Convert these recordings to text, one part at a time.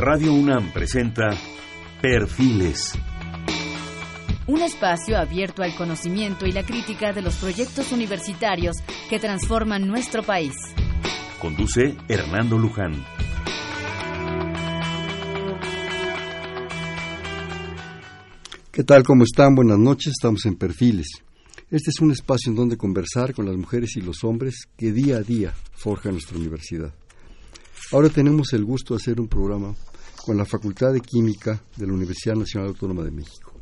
Radio UNAM presenta Perfiles. Un espacio abierto al conocimiento y la crítica de los proyectos universitarios que transforman nuestro país. Conduce Hernando Luján. ¿Qué tal? ¿Cómo están? Buenas noches. Estamos en Perfiles. Este es un espacio en donde conversar con las mujeres y los hombres que día a día forjan nuestra universidad. Ahora tenemos el gusto de hacer un programa con la Facultad de Química de la Universidad Nacional Autónoma de México.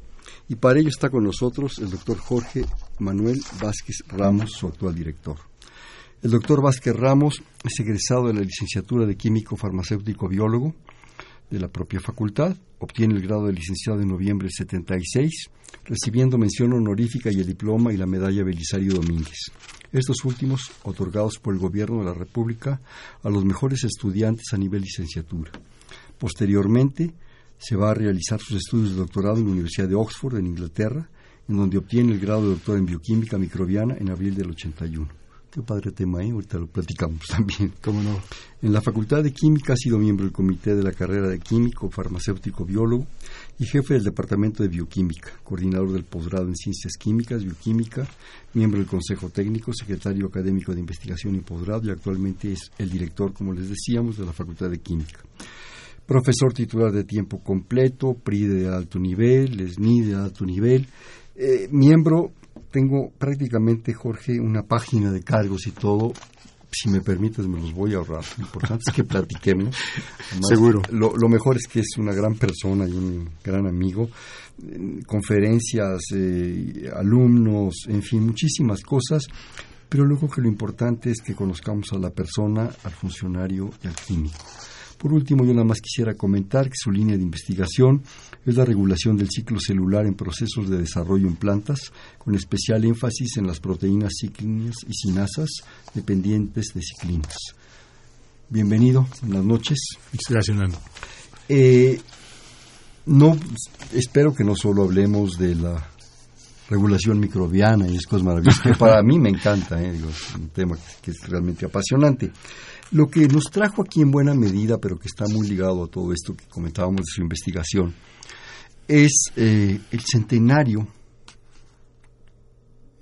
Y para ello está con nosotros el doctor Jorge Manuel Vázquez Ramos, su actual director. El doctor Vázquez Ramos es egresado de la licenciatura de Químico Farmacéutico Biólogo de la propia facultad, obtiene el grado de licenciado en noviembre del 76, recibiendo mención honorífica y el diploma y la medalla Belisario Domínguez. Estos últimos otorgados por el Gobierno de la República a los mejores estudiantes a nivel licenciatura. Posteriormente, se va a realizar sus estudios de doctorado en la Universidad de Oxford, en Inglaterra, en donde obtiene el grado de doctor en bioquímica microbiana en abril del 81. Qué padre tema, ¿eh? ahorita lo platicamos también. ¿Cómo no? En la Facultad de Química ha sido miembro del comité de la carrera de químico, farmacéutico, biólogo y jefe del departamento de bioquímica, coordinador del posgrado en ciencias químicas, bioquímica, miembro del consejo técnico, secretario académico de investigación y posgrado y actualmente es el director, como les decíamos, de la Facultad de Química. Profesor titular de tiempo completo, PRI de alto nivel, SNI de alto nivel, eh, miembro tengo prácticamente, Jorge, una página de cargos y todo. Si me permites, me los voy a ahorrar. Lo importante es que platiquemos. Seguro. Lo, lo, mejor es que es una gran persona y un gran amigo. Conferencias, eh, alumnos, en fin, muchísimas cosas. Pero luego que lo importante es que conozcamos a la persona, al funcionario y al químico. Por último, yo nada más quisiera comentar que su línea de investigación es la regulación del ciclo celular en procesos de desarrollo en plantas, con especial énfasis en las proteínas ciclinas y sinasas dependientes de ciclinas. Bienvenido, buenas noches. Gracias, Nando. Eh, no, espero que no solo hablemos de la regulación microbiana y es cosas maravillosas, que para mí me encanta, eh, digo, es un tema que es realmente apasionante. Lo que nos trajo aquí en buena medida, pero que está muy ligado a todo esto que comentábamos de su investigación, es eh, el centenario,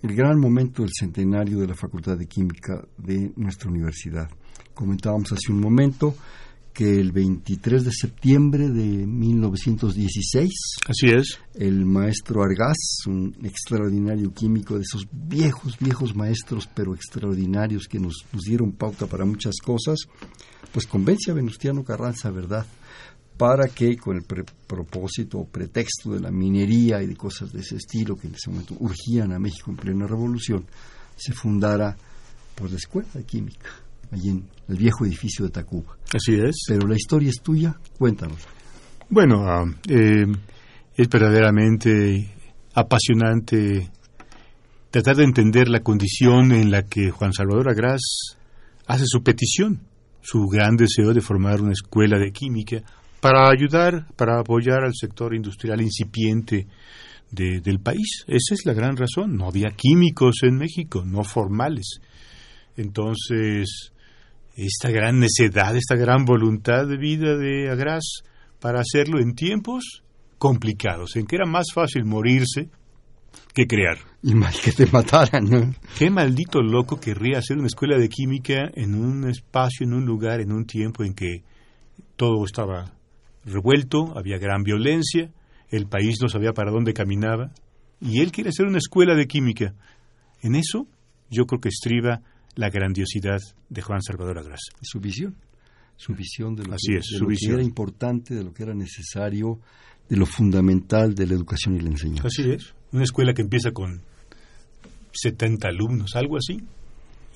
el gran momento del centenario de la Facultad de Química de nuestra universidad. Comentábamos hace un momento que el 23 de septiembre de 1916, así es, el maestro Argas, un extraordinario químico de esos viejos, viejos maestros, pero extraordinarios que nos, nos dieron pauta para muchas cosas, pues convence a Venustiano Carranza, ¿verdad?, para que con el propósito o pretexto de la minería y de cosas de ese estilo que en ese momento urgían a México en plena revolución, se fundara pues la Escuela de Química allí en el viejo edificio de Tacuba. Así es. Pero la historia es tuya, cuéntanos. Bueno, eh, es verdaderamente apasionante tratar de entender la condición en la que Juan Salvador Agras hace su petición, su gran deseo de formar una escuela de química para ayudar, para apoyar al sector industrial incipiente de, del país. Esa es la gran razón. No había químicos en México, no formales. Entonces, esta gran necedad, esta gran voluntad de vida de Agras para hacerlo en tiempos complicados, en que era más fácil morirse que crear. Y mal que te mataran, ¿no? Qué maldito loco querría hacer una escuela de química en un espacio, en un lugar, en un tiempo en que todo estaba revuelto, había gran violencia, el país no sabía para dónde caminaba, y él quiere hacer una escuela de química. En eso yo creo que estriba la grandiosidad de Juan Salvador Agras. Su visión, su visión de lo, Así que, es, de su lo visión. que era importante, de lo que era necesario, de lo fundamental de la educación y la enseñanza. Así es, una escuela que empieza con 70 alumnos, algo así,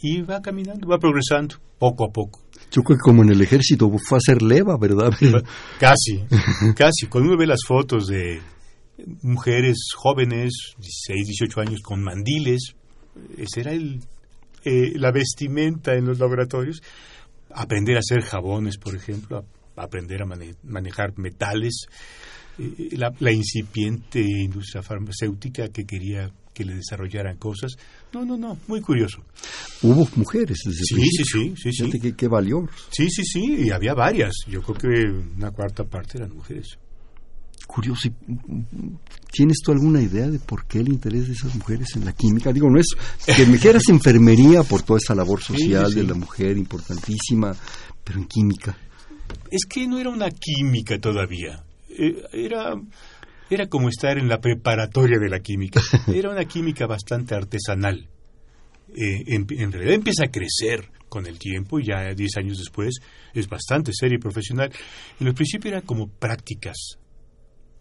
y va caminando, va progresando, poco a poco. Yo creo que como en el ejército fue a hacer leva, ¿verdad? Casi, casi. Cuando uno ve las fotos de mujeres jóvenes, 16, 18 años, con mandiles, ese era el eh, la vestimenta en los laboratorios, aprender a hacer jabones, por ejemplo, a, aprender a mane manejar metales, eh, la, la, incipiente industria farmacéutica que quería que le desarrollaran cosas. No, no, no, muy curioso. Hubo mujeres desde Sí, el sí, sí, sí, sí. Fíjate qué, qué valió. Sí, sí, sí, y había varias. Yo creo que una cuarta parte eran mujeres. Curioso. ¿y, mm, ¿Tienes tú alguna idea de por qué el interés de esas mujeres en la química? Digo, no es que me quieras enfermería por toda esa labor social sí. de la mujer importantísima, pero en química. Es que no era una química todavía. Eh, Era, era como estar en la preparatoria de la química. Era una química bastante artesanal. Eh, en, en realidad empieza a crecer con el tiempo y ya 10 años después es bastante seria y profesional. En el principio eran como prácticas,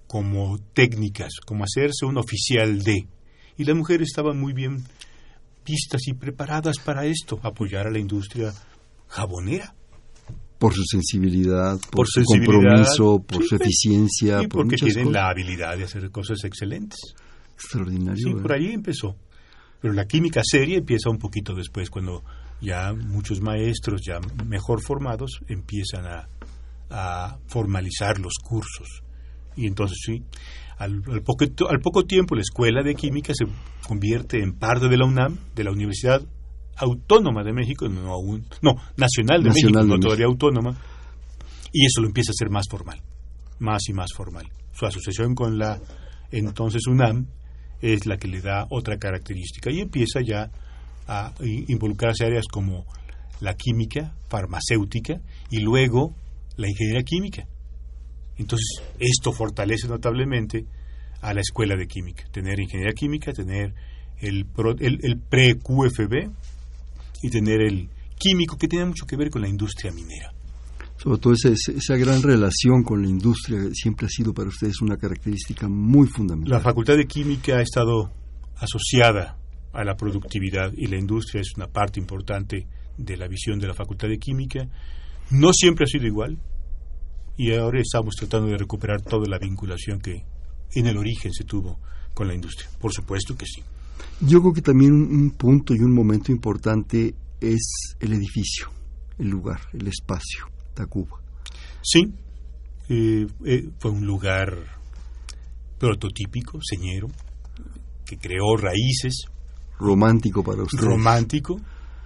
como técnicas, como hacerse un oficial de. Y las mujeres estaban muy bien vistas y preparadas para esto, apoyar a la industria jabonera. Por su sensibilidad, por, Por su sensibilidad, compromiso, por sí, su pues, eficiencia, Y por porque tienen cosas. la habilidad de hacer cosas excelentes. Extraordinario. Sí, ¿verdad? por ahí empezó. Pero la química seria empieza un poquito después, cuando ya muchos maestros ya mejor formados empiezan a, a formalizar los cursos. Y entonces sí, al, al poco, al poco tiempo la escuela de química se convierte en parte de la UNAM, de la Universidad Autónoma de México, no, aún, no Nacional de Nacional México, de no México. todavía autónoma, y eso lo empieza a hacer más formal, más y más formal. Su asociación con la entonces UNAM es la que le da otra característica y empieza ya a involucrarse áreas como la química, farmacéutica y luego la ingeniería química. Entonces, esto fortalece notablemente a la escuela de química. Tener ingeniería química, tener el, pro- el, el pre-QFB y tener el químico que tiene mucho que ver con la industria minera. Sobre todo esa, esa- esa gran relación con la industria siempre ha sido para ustedes una característica muy fundamental. La Facultad de Química ha estado asociada a la productividad y la industria es una parte importante de la visión de la Facultad de Química. No siempre ha sido igual y ahora estamos tratando de recuperar toda la vinculación que en el origen se tuvo con la industria. Por supuesto que sí. Yo creo que también un, un punto y un momento importante es el edificio, el lugar, el espacio, Tacuba. Sí, eh, eh, fue un lugar prototípico, señero, que creó raíces, Romántico para ustedes. romántico,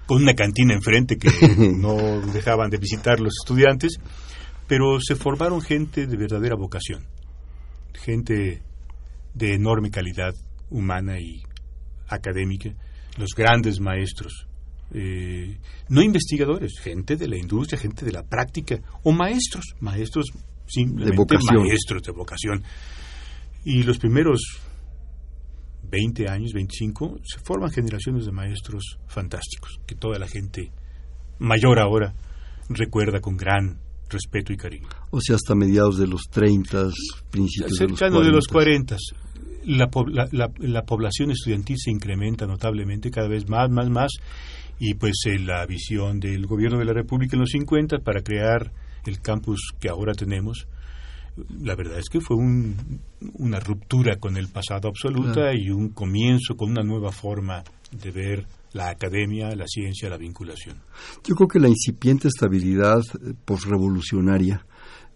con una cantina enfrente que no dejaban de visitar los estudiantes, pero se formaron gente de verdadera vocación, gente de enorme calidad humana y académica, los grandes maestros, eh, no investigadores, gente de la industria, gente de la práctica, o maestros, maestros simplemente vocación. maestros de vocación. Y los primeros 20 años, 25, se forman generaciones de maestros fantásticos, que toda la gente mayor ahora recuerda con gran respeto y cariño. O sea, hasta mediados de los 30, principios de los 40. Cercano de los 40, la, la- la- la población estudiantil se incrementa notablemente, cada vez más, más, más, y pues eh, la visión del gobierno de la República en los 50 para crear el campus que ahora tenemos, la verdad es que fue un- una ruptura con el pasado absoluta Claro. y un comienzo con una nueva forma de ver la academia, la ciencia, la vinculación. Yo creo que la incipiente estabilidad eh, posrevolucionaria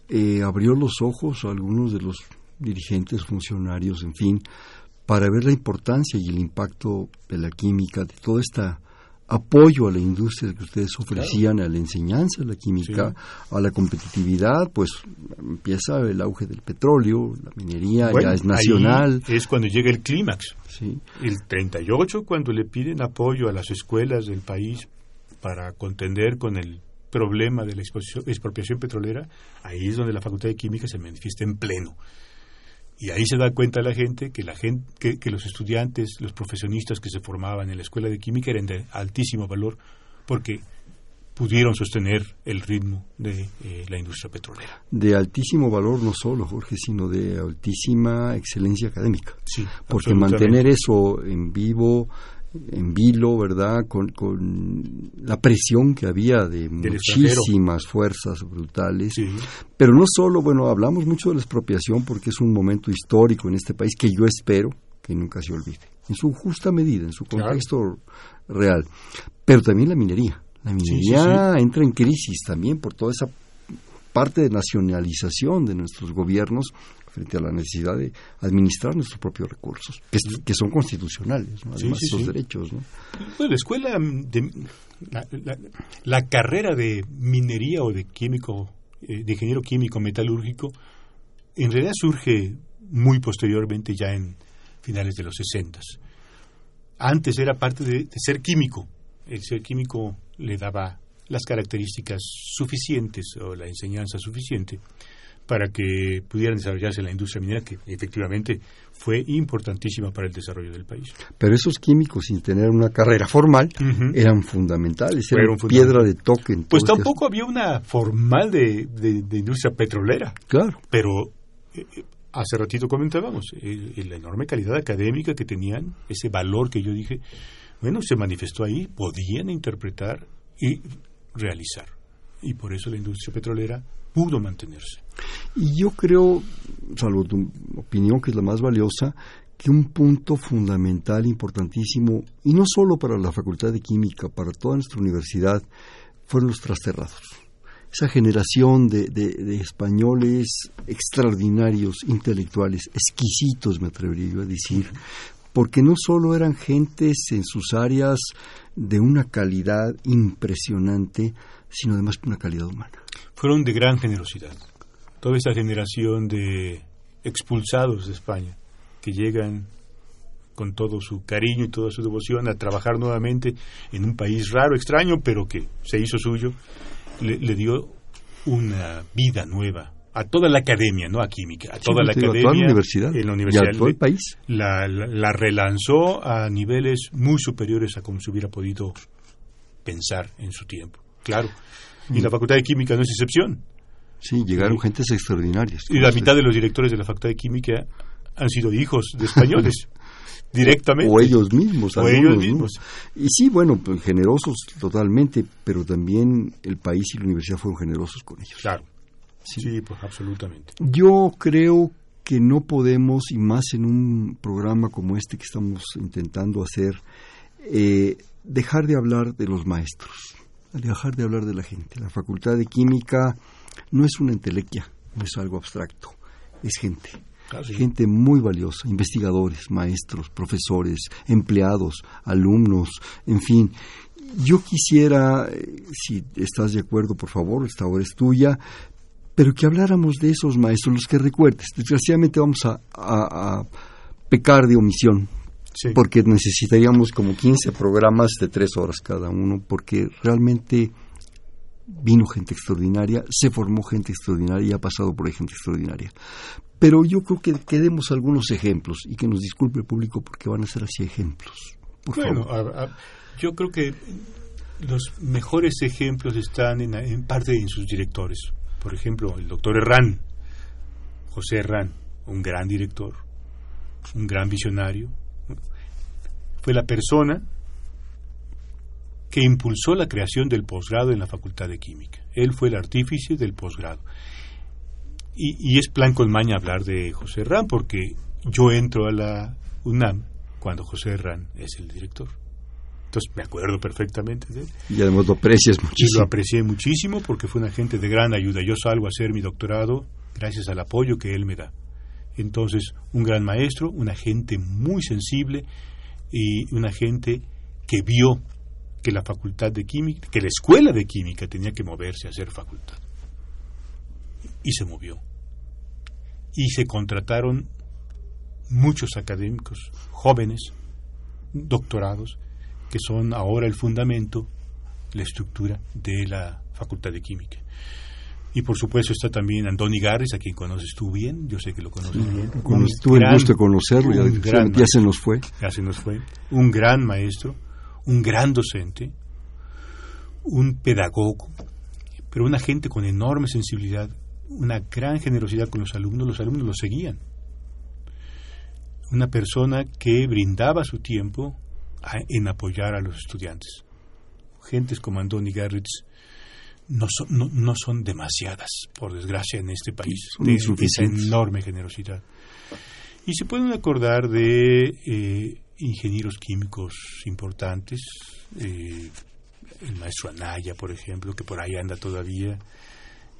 eh, abrió los ojos a algunos de los dirigentes, funcionarios, en fin, para ver la importancia y el impacto de la química, de todo este apoyo a la industria que ustedes ofrecían, a la enseñanza de la química, a la competitividad, pues empieza el auge del petróleo, la minería Bueno, ya es nacional. ahí es cuando llega el clímax. Sí. El 38, cuando le piden apoyo a las escuelas del país para contender con el problema de la expropiación petrolera, ahí es donde la Facultad de Química se manifiesta en pleno. Y ahí se da cuenta la gente que, la gente que, que los estudiantes, los profesionistas que se formaban en la escuela de química eran de altísimo valor porque pudieron sostener el ritmo de eh, la industria petrolera. De altísimo valor no solo, Jorge, sino de altísima excelencia académica. Sí, porque mantener eso en vivo, en vilo, ¿verdad? Con, con la presión que había de muchísimas fuerzas brutales. Sí. Pero no solo, bueno, hablamos mucho de la expropiación porque es un momento histórico en este país que yo espero que nunca se olvide, en su justa medida, en su Claro. contexto real. Pero también la minería. La sí, minería entra en crisis también por toda esa parte de nacionalización de nuestros gobiernos frente a la necesidad de administrar nuestros propios recursos, que, son constitucionales, además esos derechos. ¿no? Bueno, la escuela, de, la, carrera de minería o de químico, eh, de ingeniero químico metalúrgico, en realidad surge muy posteriormente, ya en finales de los 60. Antes era parte de ser químico. El ser químico le daba las características suficientes o la enseñanza suficiente para que pudieran desarrollarse la industria minera, que efectivamente fue importantísima para el desarrollo del país. Pero esos químicos, sin tener una carrera formal, eran fundamentales, eran piedra de toque. En pues tampoco había una formal de, industria petrolera. Claro. Pero eh, hace ratito comentábamos, la enorme calidad académica que tenían, ese valor que yo dije, bueno, se manifestó ahí, podían interpretar y realizar. Y por eso la industria petrolera pudo mantenerse. Y yo creo, salvo tu opinión, que es la más valiosa, que un punto fundamental, importantísimo, y no solo para la Facultad de Química, para toda nuestra universidad, fueron los trasterrados. Esa generación de, de españoles extraordinarios, intelectuales, exquisitos, me atrevería yo a decir, porque no solo eran gentes en sus áreas de una calidad impresionante, sino además de una calidad humana. Fueron de gran generosidad. Toda esta generación de expulsados de España, que llegan con todo su cariño y toda su devoción a trabajar nuevamente en un país raro, extraño, pero que se hizo suyo, le dio una vida nueva a toda la academia, no a química, a toda la academia, toda la universidad, en la universidad, y a todo el país. La, la, relanzó a niveles muy superiores a como se hubiera podido pensar en su tiempo. Claro. Y la Facultad de Química no es excepción. Sí, llegaron gentes extraordinarias. Y la mitad de los directores de la Facultad de Química han sido hijos de españoles. directamente. O ellos mismos. O ellos mismos. Y sí, bueno, pues, generosos totalmente, pero también el país y la universidad fueron generosos con ellos. Claro. Sí. pues absolutamente. Yo creo que no podemos, y más en un programa como este que estamos intentando hacer, eh, dejar de hablar de los maestros, dejar de hablar de la gente. La Facultad de Química no es una entelequia, no es algo abstracto, es gente. Ah, gente muy valiosa, investigadores, maestros, profesores, empleados, alumnos, en fin. Yo quisiera, eh, si estás de acuerdo, por favor, esta hora es tuya, pero que habláramos de esos maestros, los que recuerdes. Desgraciadamente vamos a, pecar de omisión, porque necesitaríamos como 15 programas de tres horas cada uno, porque realmente vino gente extraordinaria, se formó gente extraordinaria y ha pasado por ahí gente extraordinaria. Pero yo creo que quedemos algunos ejemplos y que nos disculpe el público porque van a ser así ejemplos. bueno, yo creo que los mejores ejemplos están en parte en sus directores por ejemplo, el doctor Herrán, José Herrán, un gran director, un gran visionario, fue la persona que impulsó la creación del posgrado en la Facultad de Química. Él fue el artífice del posgrado. Y, es plan con maña hablar de José Herrán, porque yo entro a la UNAM cuando José Herrán es el director. Entonces me acuerdo perfectamente de él. Y además lo aprecias muchísimo. Y lo aprecié muchísimo porque fue una gente de gran ayuda. Yo salgo a hacer mi doctorado gracias al apoyo que él me da. Entonces, un gran maestro, una gente muy sensible y una gente que vio que la facultad de química, que la escuela de química tenía que moverse a ser facultad. Y se movió. Y se contrataron muchos académicos jóvenes, doctorados, que son ahora el fundamento, la estructura de la Facultad de Química. Y por supuesto está también Andoni Garris, a quien conoces tú bien, yo sé que lo conoces bien. tuve el gusto de conocerlo, ya, ya se nos fue. Ya se nos fue. Un gran maestro, un gran docente, un pedagogo, pero una gente con enorme sensibilidad, una gran generosidad con los alumnos, los alumnos lo seguían. Una persona que brindaba su tiempo en apoyar a los estudiantes. Gentes como Andoni Garritz no son, no, son demasiadas, por desgracia, en este país, de esa enorme generosidad. Y se pueden acordar de eh, ingenieros químicos importantes, eh, el maestro Anaya, por ejemplo, que por ahí anda todavía,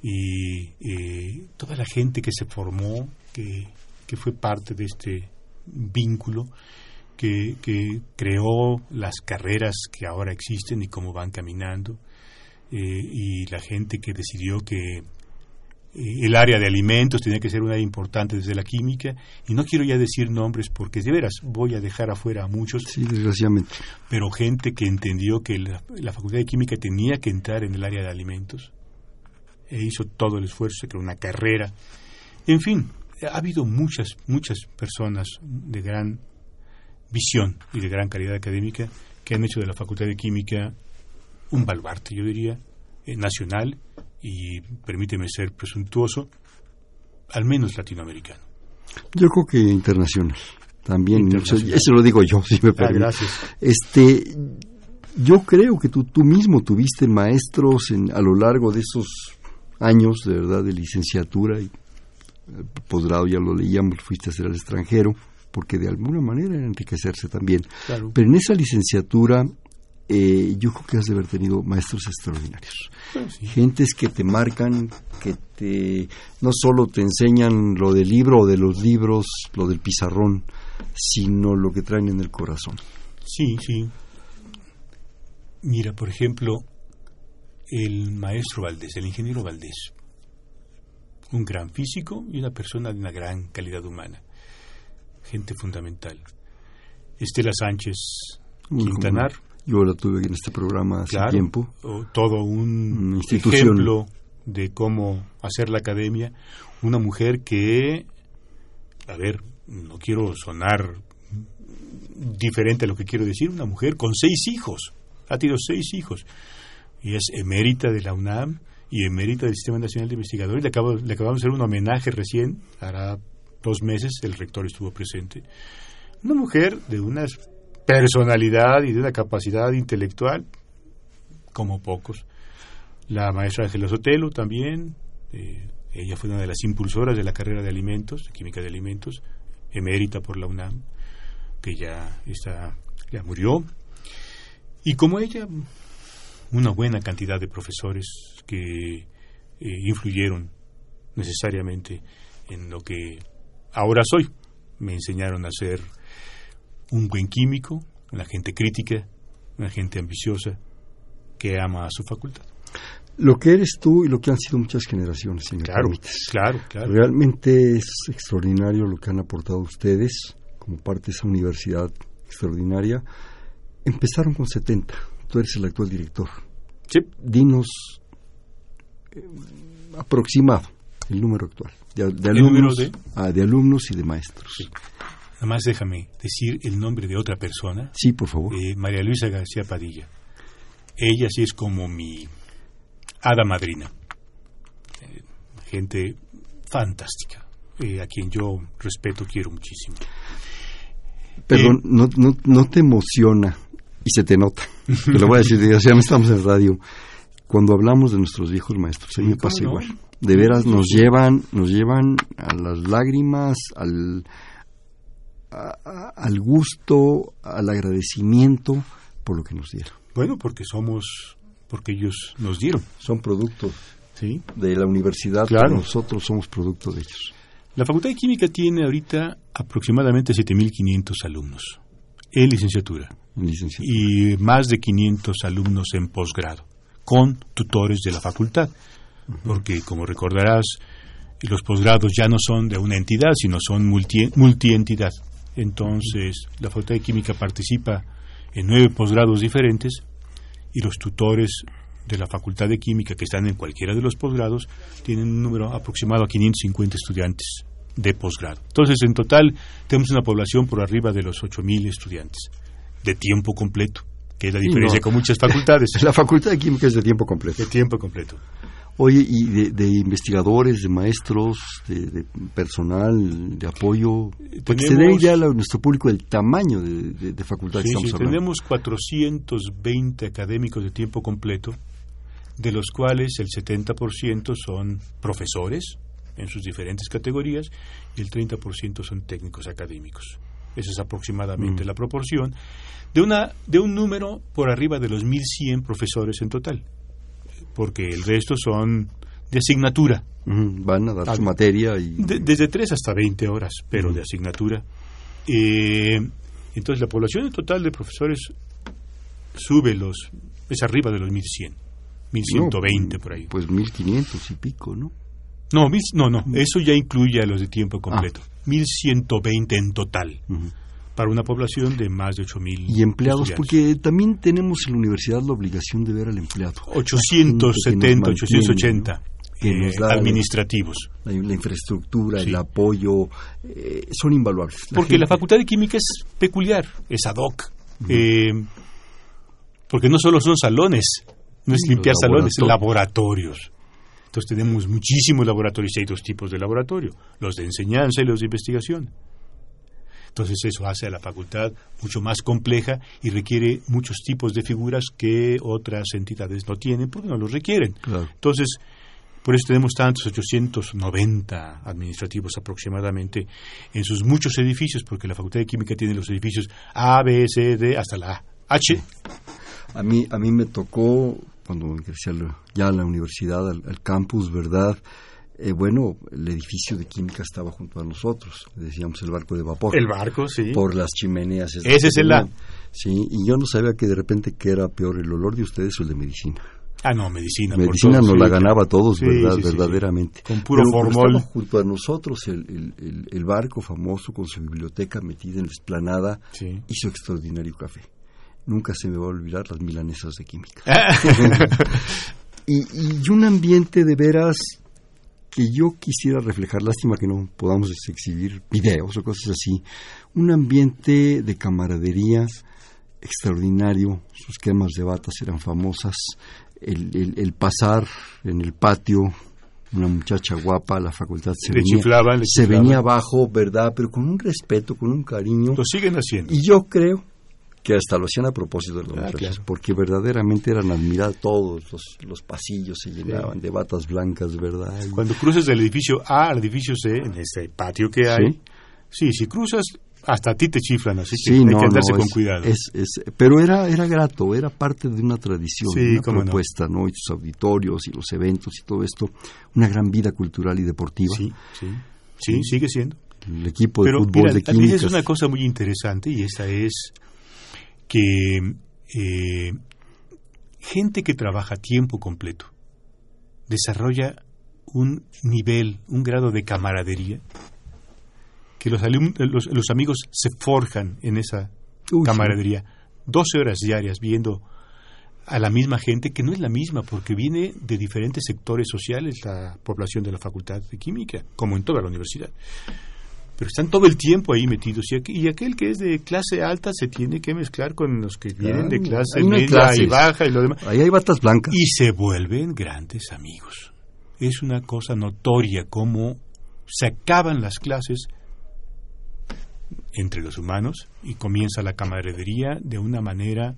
y eh, toda la gente que se formó, que, que fue parte de este vínculo, que, que, creó las carreras que ahora existen y cómo van caminando, y la gente que decidió que el área de alimentos tenía que ser una área importante desde la química. Y no quiero ya decir nombres porque de veras voy a dejar afuera a muchos. Sí desgraciadamente. Pero gente que entendió que la, la, facultad de química tenía que entrar en el área de alimentos e hizo todo el esfuerzo se creó una carrera. En fin ha habido muchas muchas personas de gran visión y de gran calidad académica que han hecho de la facultad de química un baluarte yo diría eh, nacional y permíteme ser presuntuoso, al menos latinoamericano. Yo creo que internacional. También, internacional. eso lo digo yo, si me permite. Ah, gracias. Este, yo creo que tú, tú mismo tuviste maestros en, a lo largo de esos años, de verdad, de licenciatura y posgrado, ya lo leíamos, fuiste a hacer al extranjero, porque de alguna manera era enriquecerse también. Claro. Pero en esa licenciatura eh, yo creo que has de haber tenido maestros extraordinarios. Sí. Gentes que te marcan, que te no solo te enseñan lo del libro o de los libros, lo del pizarrón, sino lo que traen en el corazón. Sí, sí. Mira, por ejemplo, el maestro Valdés, el ingeniero Valdés, un gran físico y una persona de una gran calidad humana, gente fundamental. Estela Sánchez Quintanar, yo la tuve en este programa hace claro, tiempo. Todo un ejemplo de cómo hacer la academia. Una mujer que, a ver, no quiero sonar diferente a lo que quiero decir, una mujer con seis hijos, ha tenido seis hijos, y es emérita de la UNAM y emérita del Sistema Nacional de Investigadores. Le, acabo, le acabamos de hacer un homenaje recién, hará dos meses, el rector estuvo presente. Una mujer de unas personalidad y de una capacidad intelectual como pocos. La maestra Ángela Sotelo también, eh, ella fue una de las impulsoras de la carrera de alimentos, química de alimentos, emérita por la UNAM, que ya está, ya murió. Y como ella, una buena cantidad de profesores que eh, influyeron necesariamente en lo que ahora soy. Me enseñaron a ser un buen químico, una gente crítica, una gente ambiciosa que ama a su facultad. Lo que eres tú y lo que han sido muchas generaciones, si claro. Claro, claro. Realmente es extraordinario lo que han aportado ustedes como parte de esa universidad extraordinaria. Empezaron con 70. Tú eres el actual director. Sí. Dinos eh, aproximado el número actual de, de ¿El alumnos, número de? ah, de alumnos y de maestros. Sí. Nada más déjame decir el nombre de otra persona, Sí, por favor. eh, María Luisa García Padilla. Ella sí es como mi hada madrina. Eh, gente fantástica, eh, a quien yo respeto, quiero muchísimo. Perdón, no, no, no te emociona y se te nota. Te lo voy a decir, ya no estamos en radio. Cuando hablamos de nuestros viejos maestros, a mí me ¿Cómo pasa no? igual. De veras nos llevan, nos llevan a las lágrimas, al, a- a- al gusto, al agradecimiento por lo que nos dieron. Bueno, porque somos, porque ellos nos dieron, Son productos ¿sí? de la universidad, Claro. pero nosotros somos producto de ellos. La Facultad de Química tiene ahorita aproximadamente 7.500 alumnos en licenciatura en licenciatura. y más de 500 alumnos en posgrado, con tutores de la facultad, porque como recordarás, los posgrados ya no son de una entidad, sino son multi, multientidad. Entonces, la Facultad de Química participa en nueve posgrados diferentes y los tutores de la Facultad de Química que están en cualquiera de los posgrados tienen un número aproximado a 550 estudiantes de posgrado. Entonces, en total, tenemos una población por arriba de los 8.000 estudiantes de tiempo completo, que es la diferencia no. con muchas facultades. La facultad de química es de tiempo completo. de tiempo completo. Oye, y de, de investigadores, de maestros, de, de personal, de apoyo, porque se dé tenemos- idea a nuestro público del tamaño de, de- de facultad que Sí, estamos sí, hablando. tenemos 420 académicos de tiempo completo, de los cuales el 70% son profesores en sus diferentes categorías y el 30% son técnicos académicos. Esa es aproximadamente Mm. la proporción de una de un número por arriba de los 1100 profesores en total, porque el resto son de asignatura. Van a dar su Ah, materia y... De- desde 3 hasta 20 horas, pero de asignatura. Eh, entonces la población total de profesores sube los, es arriba de los 1100, 1120 No, por ahí. Pues 1500 y pico, ¿no? No, mil- no, no, eso ya incluye a los de tiempo completo. 1120 en total, Ujú. Para una población de más de 8000 Y empleados, porque también tenemos en la universidad la obligación de ver al empleado. 870, Gente que nos 880 que nos eh, da administrativos. La, la infraestructura, Sí. el apoyo, eh, son invaluables. Porque la Facultad de Química es peculiar, es ad hoc. Eh, porque no solo son salones, no es limpiar salones, laboratorios. laboratorios. Entonces tenemos muchísimos laboratorios y hay dos tipos de laboratorio, los de enseñanza y los de investigación. Entonces eso hace a la facultad mucho más compleja y requiere muchos tipos de figuras que otras entidades no tienen porque no los requieren. Claro. Entonces, por eso tenemos tantos 890 administrativos aproximadamente en sus muchos edificios, porque la Facultad de Química tiene los edificios A, B, C, D, hasta la H. A mí, a mí me tocó, cuando ingresé ya a la universidad, al, al campus, ¿verdad? Eh, bueno, el edificio de química estaba junto a nosotros, decíamos el barco de vapor. El barco, sí. Por las chimeneas. Ese es el. Sí, y yo no sabía que de repente que era peor el olor de ustedes o el de medicina. Ah, no, medicina. medicina nos sí. la ganaba a todos, Sí, ¿verdad? sí. Verdaderamente. Con puro Pero- formol. junto a nosotros el, el- el- el barco famoso con su biblioteca metida en la esplanada su extraordinario café. Nunca se me va a olvidar las milanesas de química. y, y un ambiente de veras que yo quisiera reflejar, lástima que no podamos exhibir videos o cosas así, un ambiente de camaradería extraordinario, sus quemas de batas eran famosas, el, el- el pasar en el patio, una muchacha guapa la facultad se, Le venía, chiflaban, se venía abajo, ¿verdad? Pero con un respeto, con un cariño. Lo siguen haciendo. Y yo creo que hasta lo hacían a propósito de los Ah, muchachos, claro. porque verdaderamente eran admirados todos, los, los pasillos se llenaban de batas blancas, ¿verdad? Cuando cruces del edificio A al edificio C, en este patio que hay, Sí. sí, si cruzas, hasta a ti te chiflan, así que Sí, hay no, que andarse no, con es- cuidado. es- es- pero era, era grato, era parte de una tradición, Sí, una cómo no. propuesta, ¿no? Y sus auditorios y los eventos y todo esto, una gran vida cultural y deportiva. Sí, sí, sí, sigue siendo. El equipo de Pero fútbol mira, de químicas. es una cosa muy interesante y esta es que eh, gente que trabaja tiempo completo desarrolla un nivel, un grado de camaradería que los, los, los amigos se forjan en esa Uy, camaradería. 12 horas diarias viendo a la misma gente que no es la misma porque viene de diferentes sectores sociales la población de la Facultad de Química, como en toda la universidad. Pero están todo el tiempo ahí metidos y, aqu- y aquel que es de clase alta se tiene que mezclar con los que vienen de clase media y baja y lo demás Ahí hay batas blancas. y se vuelven grandes amigos. Es una cosa notoria cómo se acaban las clases entre los humanos y comienza la camaradería de una manera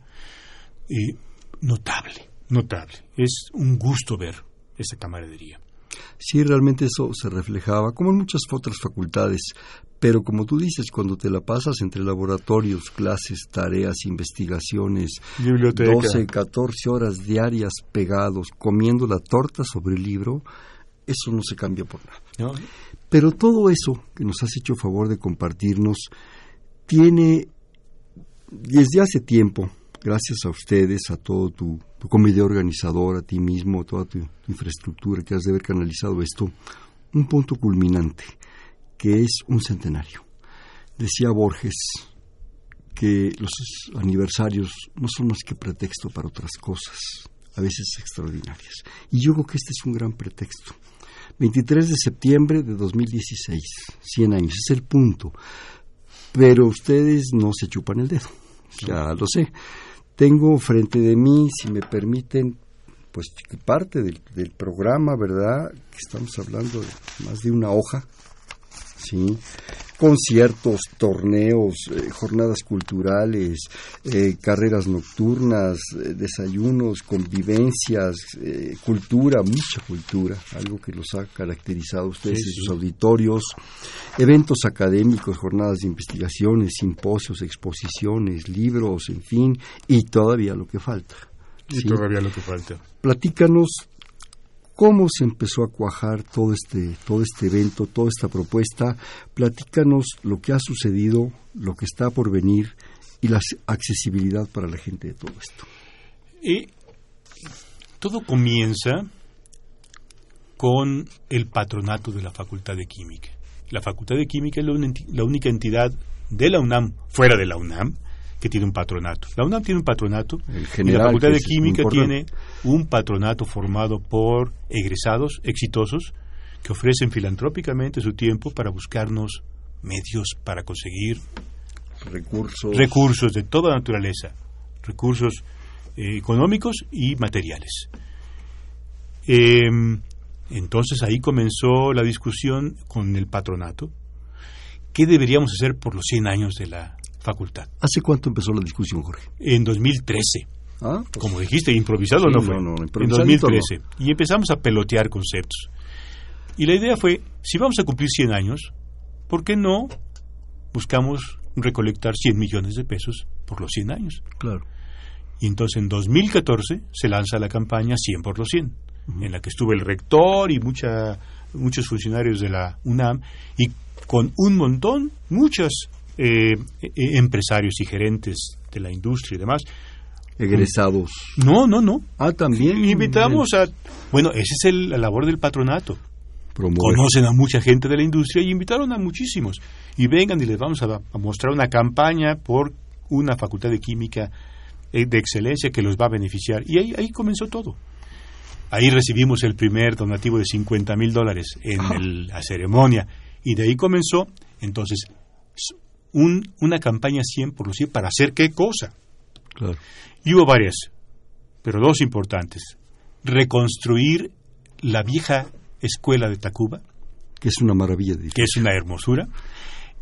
eh, notable, notable. Es un gusto ver esa camaradería. Sí, realmente eso se reflejaba, como en muchas otras facultades. Pero como tú dices, cuando te la pasas entre laboratorios, clases, tareas, investigaciones, Biblioteca. 12, 14 horas diarias pegados, comiendo la torta sobre el libro, eso no se cambia por nada. ¿no? Pero todo eso que nos has hecho favor de compartirnos tiene desde hace tiempo, gracias a ustedes, a todo tu, tu comité organizador, a ti mismo, a toda tu infraestructura que has de haber canalizado esto, un punto culminante, que es un centenario. Decía Borges que los aniversarios no son más que pretexto para otras cosas, a veces extraordinarias. Y yo creo que este es un gran pretexto. 23 de septiembre de 2016, 100 años, es el punto. Pero ustedes no se chupan el dedo, ya lo sé. Tengo frente de mí, si me permiten, pues parte del, del programa, ¿verdad? Que estamos hablando de más de una hoja, ¿sí? Conciertos, torneos, eh, jornadas culturales, eh, carreras nocturnas, eh, desayunos, convivencias, cultura, mucha cultura, algo que los ha caracterizado a ustedes Sí, sí. sus auditorios, eventos académicos, jornadas de investigaciones, simposios, exposiciones, libros, en fin, y todavía lo que falta. Y ¿sí? todavía lo que falta. Platícanos ¿Cómo se empezó a cuajar todo este, todo este evento, toda esta propuesta? Platícanos lo que ha sucedido, lo que está por venir y la accesibilidad para la gente de todo esto. Y todo comienza con el patronato de la Facultad de Química. La Facultad de Química es la, única entidad de la UNAM, fuera de la UNAM, que tiene un patronato. La UNAM tiene un patronato y la Facultad de Química tiene un patronato formado por egresados exitosos que ofrecen filantrópicamente su tiempo para buscarnos medios para conseguir recursos, recursos de toda naturaleza, recursos eh, económicos y materiales. Em, entonces ahí comenzó la discusión con el patronato. ¿Qué deberíamos hacer por los 100 años de la facultad? ¿Hace cuánto empezó la discusión, Jorge? En 2013. Ah, pues Como dijiste, improvisado no fue. en 2013. Y empezamos a pelotear conceptos. Y la idea fue, si vamos a cumplir 100 años, ¿por qué no buscamos recolectar 100 millones de pesos por los 100 años? Claro. Y entonces en 2014 se lanza la campaña 100 por los 100 en la que estuvo el rector y mucha, muchos funcionarios de la UNAM, y con un montón, muchos eh, e, empresarios y gerentes de la industria y demás. Egresados. No, no, no. Ah, también. Invitamos a... Bueno, esa es la labor del patronato. Conocen a mucha gente de la industria y invitaron a muchísimos. Y vengan y les vamos a, a mostrar una campaña por una facultad de química eh, de excelencia que los va a beneficiar. Y ahí, ahí comenzó todo. Ahí recibimos el primer donativo de 50 mil dólares en la ceremonia y de ahí comenzó entonces una campaña 100 por 100 para hacer qué cosa. Y hubo varias, pero dos importantes. Reconstruir la vieja escuela de Tacuba. Que es una maravilla. que es una hermosura.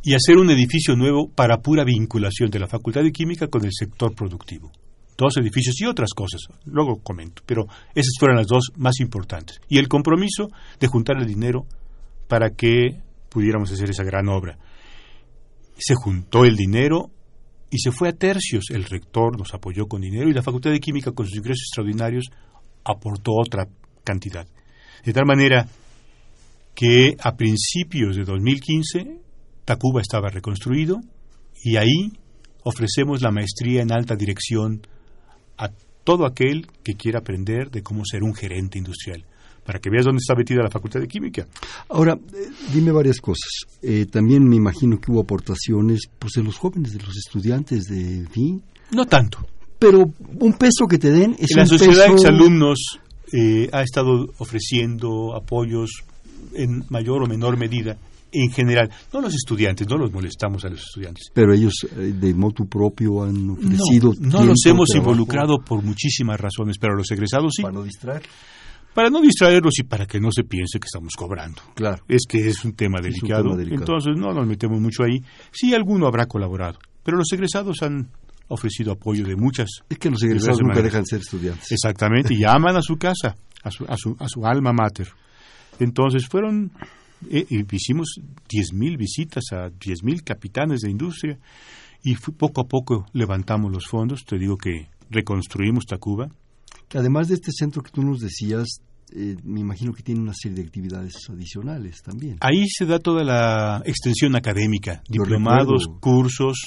Y hacer un edificio nuevo para pura vinculación de la Facultad de Química con el sector productivo dos edificios y otras cosas. Luego comento, pero esas fueron las dos más importantes. Y el compromiso de juntar el dinero para que pudiéramos hacer esa gran obra. Se juntó el dinero y se fue a tercios. El rector nos apoyó con dinero y la Facultad de Química, con sus ingresos extraordinarios, aportó otra cantidad. De tal manera que a principios de 2015 Tacuba estaba reconstruido y ahí ofrecemos la maestría en alta dirección a todo aquel que quiera aprender de cómo ser un gerente industrial para que veas dónde está metida la Facultad de Química. Ahora, eh, dime varias cosas. Eh, también me imagino que hubo aportaciones pues, de los jóvenes, de los estudiantes, de fin. No tanto. Pero un peso que te den es la sociedad de exalumnos eh, ha estado ofreciendo apoyos en mayor o menor medida en general, no los estudiantes, no los molestamos a los estudiantes. Pero ellos eh, de motu propio han ofrecido. No, no los hemos involucrado por muchísimas razones, pero los egresados sí. Para no distraer. Para no distraerlos y para que no se piense que estamos cobrando. Claro. Es que es un tema delicado. Entonces no nos metemos mucho ahí. Sí, alguno habrá colaborado, pero los egresados han ofrecido apoyo de muchas. Es que los egresados nunca dejan de ser estudiantes. Exactamente, y aman a su casa, a su, a su, a su alma mater. Entonces fueron eh, hicimos 10.000 visitas a 10.000 capitanes de industria y poco a poco levantamos los fondos. Te digo que reconstruimos Tacuba. Que además de este centro que tú nos decías, eh, me imagino que tiene una serie de actividades adicionales también. Ahí se da toda la extensión académica, diplomados, cursos,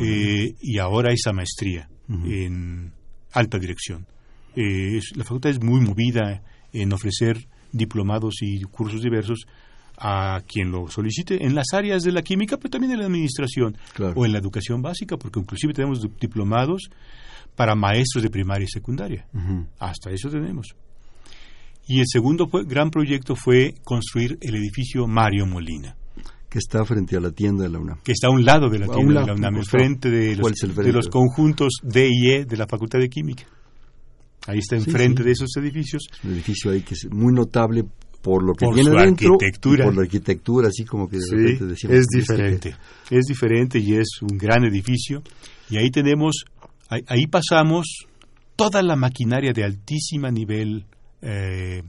eh, y ahora esa maestría en alta dirección. la facultad es muy movida en ofrecer diplomados y cursos diversos a quien lo solicite en las áreas de la química, pero también en la administración o en la educación básica, porque inclusive tenemos diplomados para maestros de primaria y secundaria. Hasta eso tenemos. Y el segundo gran proyecto fue construir el edificio Mario Molina. Que está frente a la tienda de la UNAM. Que está a un lado de la tienda de la UNAM, enfrente de los, de los conjuntos D y E de la Facultad de Química. Ahí está enfrente de esos edificios. un edificio ahí que es muy notable por lo que por su arquitectura. por la arquitectura, así como que es diferente, es diferente y es un gran edificio. Y ahí tenemos, ahí, pasamos toda la maquinaria de altísima nivel eh,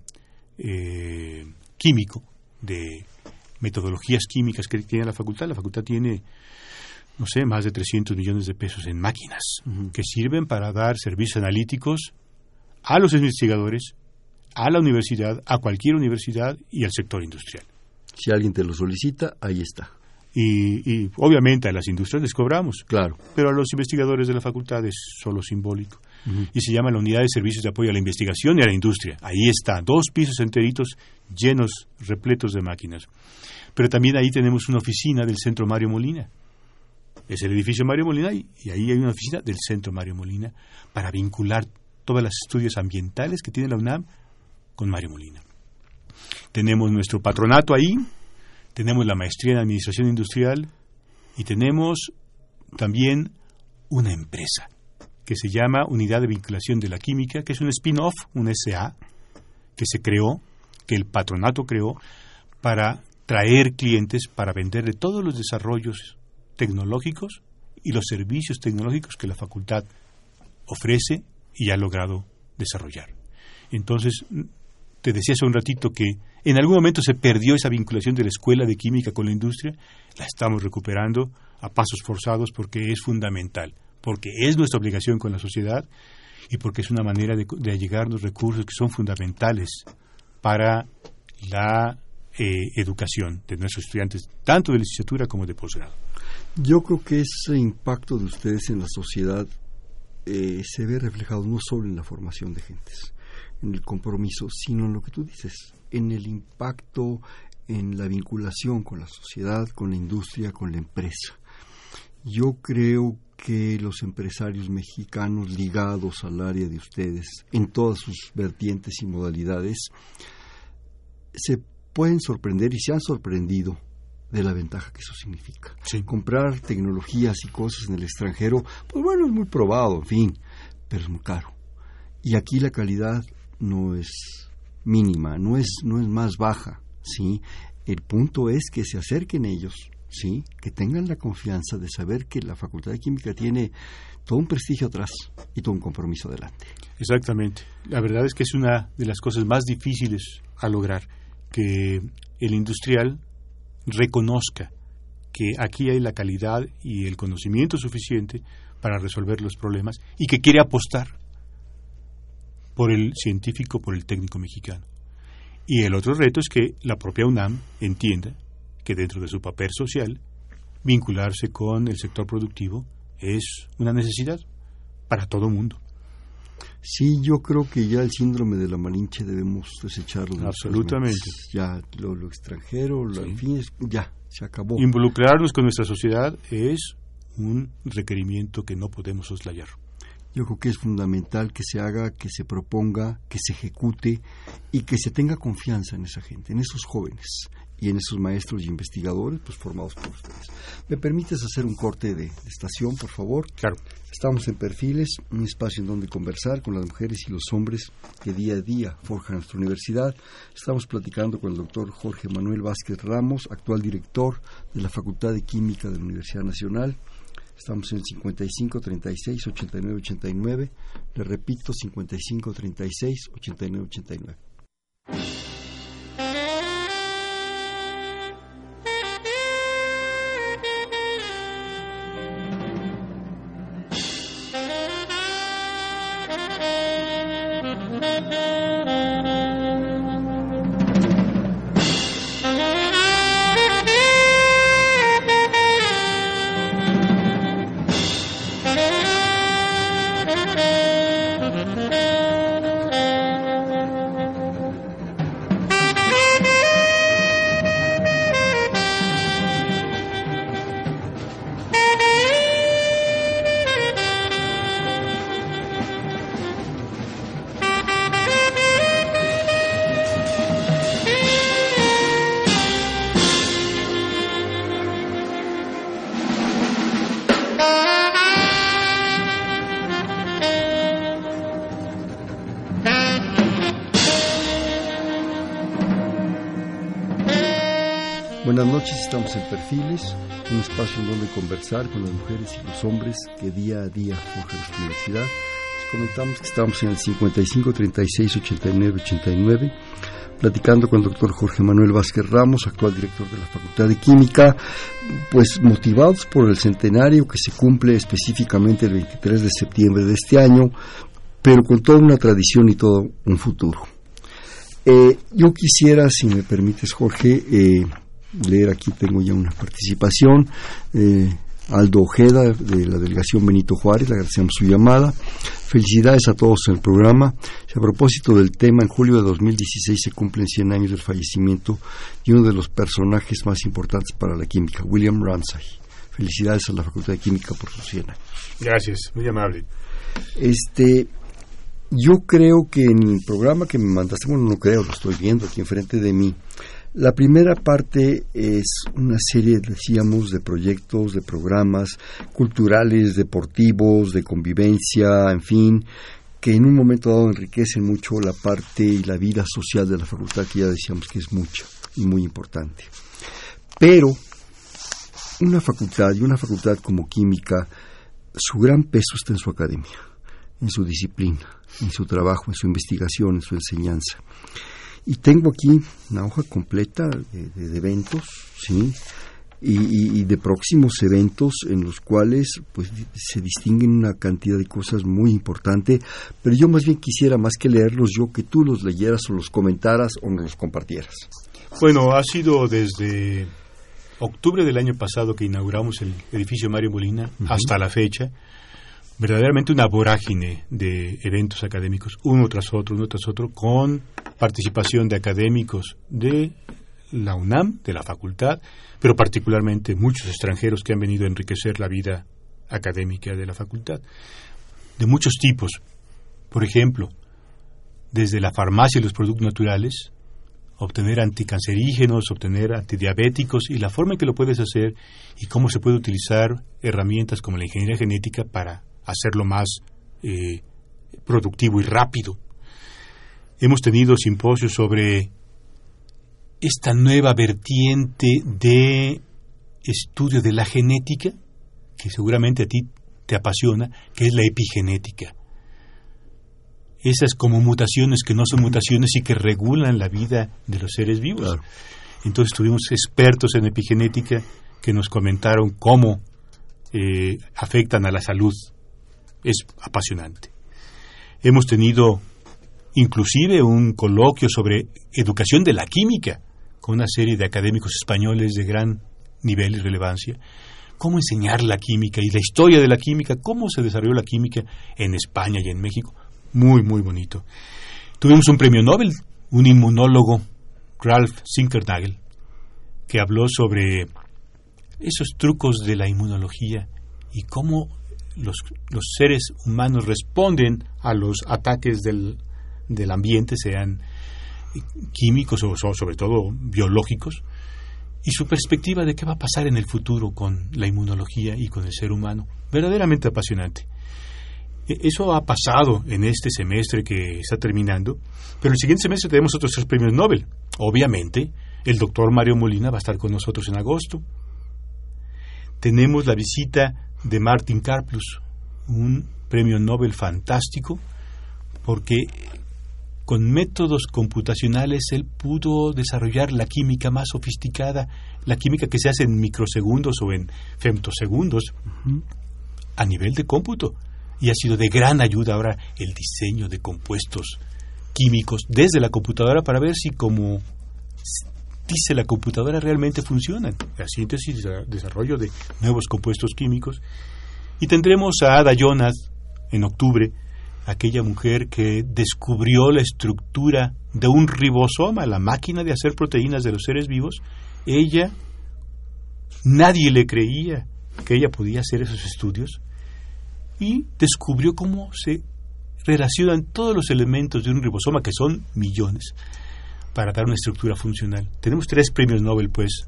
eh, químico, de metodologías químicas que tiene la facultad. La facultad tiene, no sé, más de 300 millones de pesos en máquinas que sirven para dar servicios analíticos a los investigadores a la universidad, a cualquier universidad y al sector industrial. Si alguien te lo solicita, ahí está. Y, obviamente a las industrias les cobramos. Claro. Pero a los investigadores de la facultad es solo simbólico. Y se llama la Unidad de Servicios de Apoyo a la Investigación y a la Industria. Ahí está, dos pisos enteritos llenos, repletos de máquinas. Pero también ahí tenemos una oficina del Centro Mario Molina. Es el edificio Mario Molina y, y ahí hay una oficina del Centro Mario Molina para vincular todos los estudios ambientales que tiene la UNAM con Mario Molina. Tenemos nuestro patronato ahí, tenemos la maestría en Administración Industrial y tenemos también una empresa que se llama Unidad de Vinculación de la Química, que es un spin-off, un SA, que se creó, que el patronato creó para traer clientes para venderle todos los desarrollos tecnológicos y los servicios tecnológicos que la facultad ofrece y ha logrado desarrollar. Entonces, te decía hace un ratito que en algún momento se perdió esa vinculación de la escuela de química con la industria, la estamos recuperando a pasos forzados porque es fundamental, porque es nuestra obligación con la sociedad y porque es una manera de, de los recursos que son fundamentales para la eh, educación de nuestros estudiantes, tanto de licenciatura como de posgrado. Yo creo que ese impacto de ustedes en la sociedad eh, se ve reflejado no solo en la formación de gentes, en el compromiso, sino en lo que tú dices, en el impacto en la vinculación con la sociedad, con la industria, con la empresa. Yo creo que los empresarios mexicanos ligados al área de ustedes, en todas sus vertientes y modalidades, se pueden sorprender y se han sorprendido de la ventaja que eso significa. Comprar tecnologías y cosas en el extranjero, pues bueno, es muy probado, en fin, pero es muy caro. Y aquí la calidad no es mínima, no es, no es más baja, ¿sí? El punto es que se acerquen ellos, ¿sí? Que tengan la confianza de saber que la Facultad de Química tiene todo un prestigio atrás y todo un compromiso adelante. Exactamente. La verdad es que es una de las cosas más difíciles a lograr, que el industrial reconozca que aquí hay la calidad y el conocimiento suficiente para resolver los problemas y que quiere apostar por el científico, por el técnico mexicano. Y el otro reto es que la propia UNAM entienda que dentro de su papel social, vincularse con el sector productivo es una necesidad para todo mundo. Sí, yo creo que ya el síndrome de la Malinche debemos desecharlo. Absolutamente. Ya lo, extranjero, lo, en fin, ya, se acabó. Involucrarnos con nuestra sociedad es un requerimiento que no podemos soslayar. Yo creo que es fundamental que se haga, que se proponga, que se ejecute y que se tenga confianza en esa gente, en esos jóvenes y en esos maestros y investigadores pues formados por ustedes. ¿Me permites hacer un corte de, estación, por favor? Claro. Estamos en Perfiles, un espacio en donde conversar con las mujeres y los hombres que día a día forjan nuestra universidad. Estamos platicando con el doctor Jorge Manuel Vázquez Ramos, actual director de la Facultad de Química de la Universidad Nacional. Estamos en el 55 36 89 89. Le repito, 55 36 89 89. Noches, estamos en Perfiles, un espacio en donde conversar con las mujeres y los hombres que día a día forjan nuestra universidad. Les comentamos que estamos en el 55 36 89 89, platicando con el doctor Jorge Manuel Vázquez Ramos, actual director de la Facultad de Química, pues motivados por el centenario que se cumple específicamente el 23 de septiembre de este año, pero con toda una tradición y todo un futuro. Eh, yo quisiera, si me permites, Jorge, eh, leer aquí, tengo ya una participación. Eh, Aldo Ojeda, de la delegación Benito Juárez, le agradecemos su llamada. Felicidades a todos en el programa. A propósito del tema, en julio de 2016 se cumplen 100 años del fallecimiento de uno de los personajes más importantes para la química, William Ramsay. Felicidades a la Facultad de Química por sus 100 años. Gracias, muy amable. Este, yo creo que en el programa que me mandaste, bueno, no creo, lo estoy viendo aquí enfrente de mí. La primera parte es una serie, decíamos, de proyectos, de programas culturales, deportivos, de convivencia, en fin, que en un momento dado enriquecen mucho la parte y la vida social de la facultad, que ya decíamos que es mucha y muy importante. Pero una facultad y una facultad como química, su gran peso está en su academia, en su disciplina, en su trabajo, en su investigación, en su enseñanza. Y tengo aquí una hoja completa de, eventos, ¿sí? Y, de próximos eventos en los cuales pues se distinguen una cantidad de cosas muy importante, pero yo más bien quisiera más que leerlos yo que tú los leyeras o los comentaras o nos los compartieras. Bueno, ha sido desde octubre del año pasado que inauguramos el edificio Mario Molina hasta la fecha verdaderamente una vorágine de eventos académicos, uno tras otro, uno tras otro, con participación de académicos de la UNAM, de la facultad, pero particularmente muchos extranjeros que han venido a enriquecer la vida académica de la facultad, de muchos tipos. Por ejemplo, desde la farmacia y los productos naturales, obtener anticancerígenos, obtener antidiabéticos y la forma en que lo puedes hacer y cómo se puede utilizar herramientas como la ingeniería genética para hacerlo más eh, productivo y rápido. Hemos tenido simposios sobre esta nueva vertiente de estudio de la genética, que seguramente a ti te apasiona, que es la epigenética. Esas como mutaciones que no son mutaciones y que regulan la vida de los seres vivos. Entonces tuvimos expertos en epigenética que nos comentaron cómo eh, afectan a la salud es apasionante. Hemos tenido inclusive un coloquio sobre educación de la química con una serie de académicos españoles de gran nivel y relevancia. Cómo enseñar la química y la historia de la química, cómo se desarrolló la química en España y en México. Muy, muy bonito. Tuvimos un premio Nobel, un inmunólogo, Ralph Sinkernagel, que habló sobre esos trucos de la inmunología y cómo los, los seres humanos responden a los ataques del, del ambiente, sean químicos o, sobre todo biológicos, y su perspectiva de qué va a pasar en el futuro con la inmunología y con el ser humano. Verdaderamente apasionante. E, eso ha pasado en este semestre que está terminando, pero el siguiente semestre tenemos otros tres premios Nobel. Obviamente, el doctor Mario Molina va a estar con nosotros en agosto. Tenemos la visita de Martin Karplus, un premio Nobel fantástico, porque con métodos computacionales él pudo desarrollar la química más sofisticada, la química que se hace en microsegundos o en femtosegundos, a nivel de cómputo. Y ha sido de gran ayuda ahora el diseño de compuestos químicos desde la computadora para ver si como dice la computadora realmente funcionan. La síntesis y desarrollo de nuevos compuestos químicos. Y tendremos a Ada Jonas en octubre, aquella mujer que descubrió la estructura de un ribosoma, la máquina de hacer proteínas de los seres vivos. Ella, nadie le creía que ella podía hacer esos estudios y descubrió cómo se relacionan todos los elementos de un ribosoma, que son millones para dar una estructura funcional. Tenemos tres premios Nobel, pues,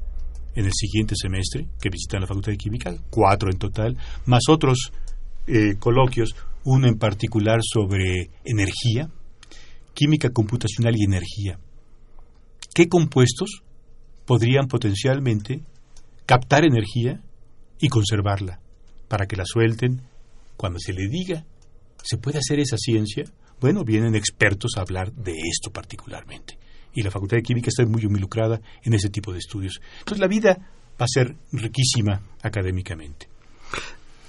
en el siguiente semestre que visitan la Facultad de Química, cuatro en total, más otros eh, coloquios, uno en particular sobre energía, química computacional y energía. ¿Qué compuestos podrían potencialmente captar energía y conservarla para que la suelten cuando se le diga se puede hacer esa ciencia? Bueno, vienen expertos a hablar de esto particularmente y la Facultad de Química está muy involucrada en ese tipo de estudios. Entonces la vida va a ser riquísima académicamente.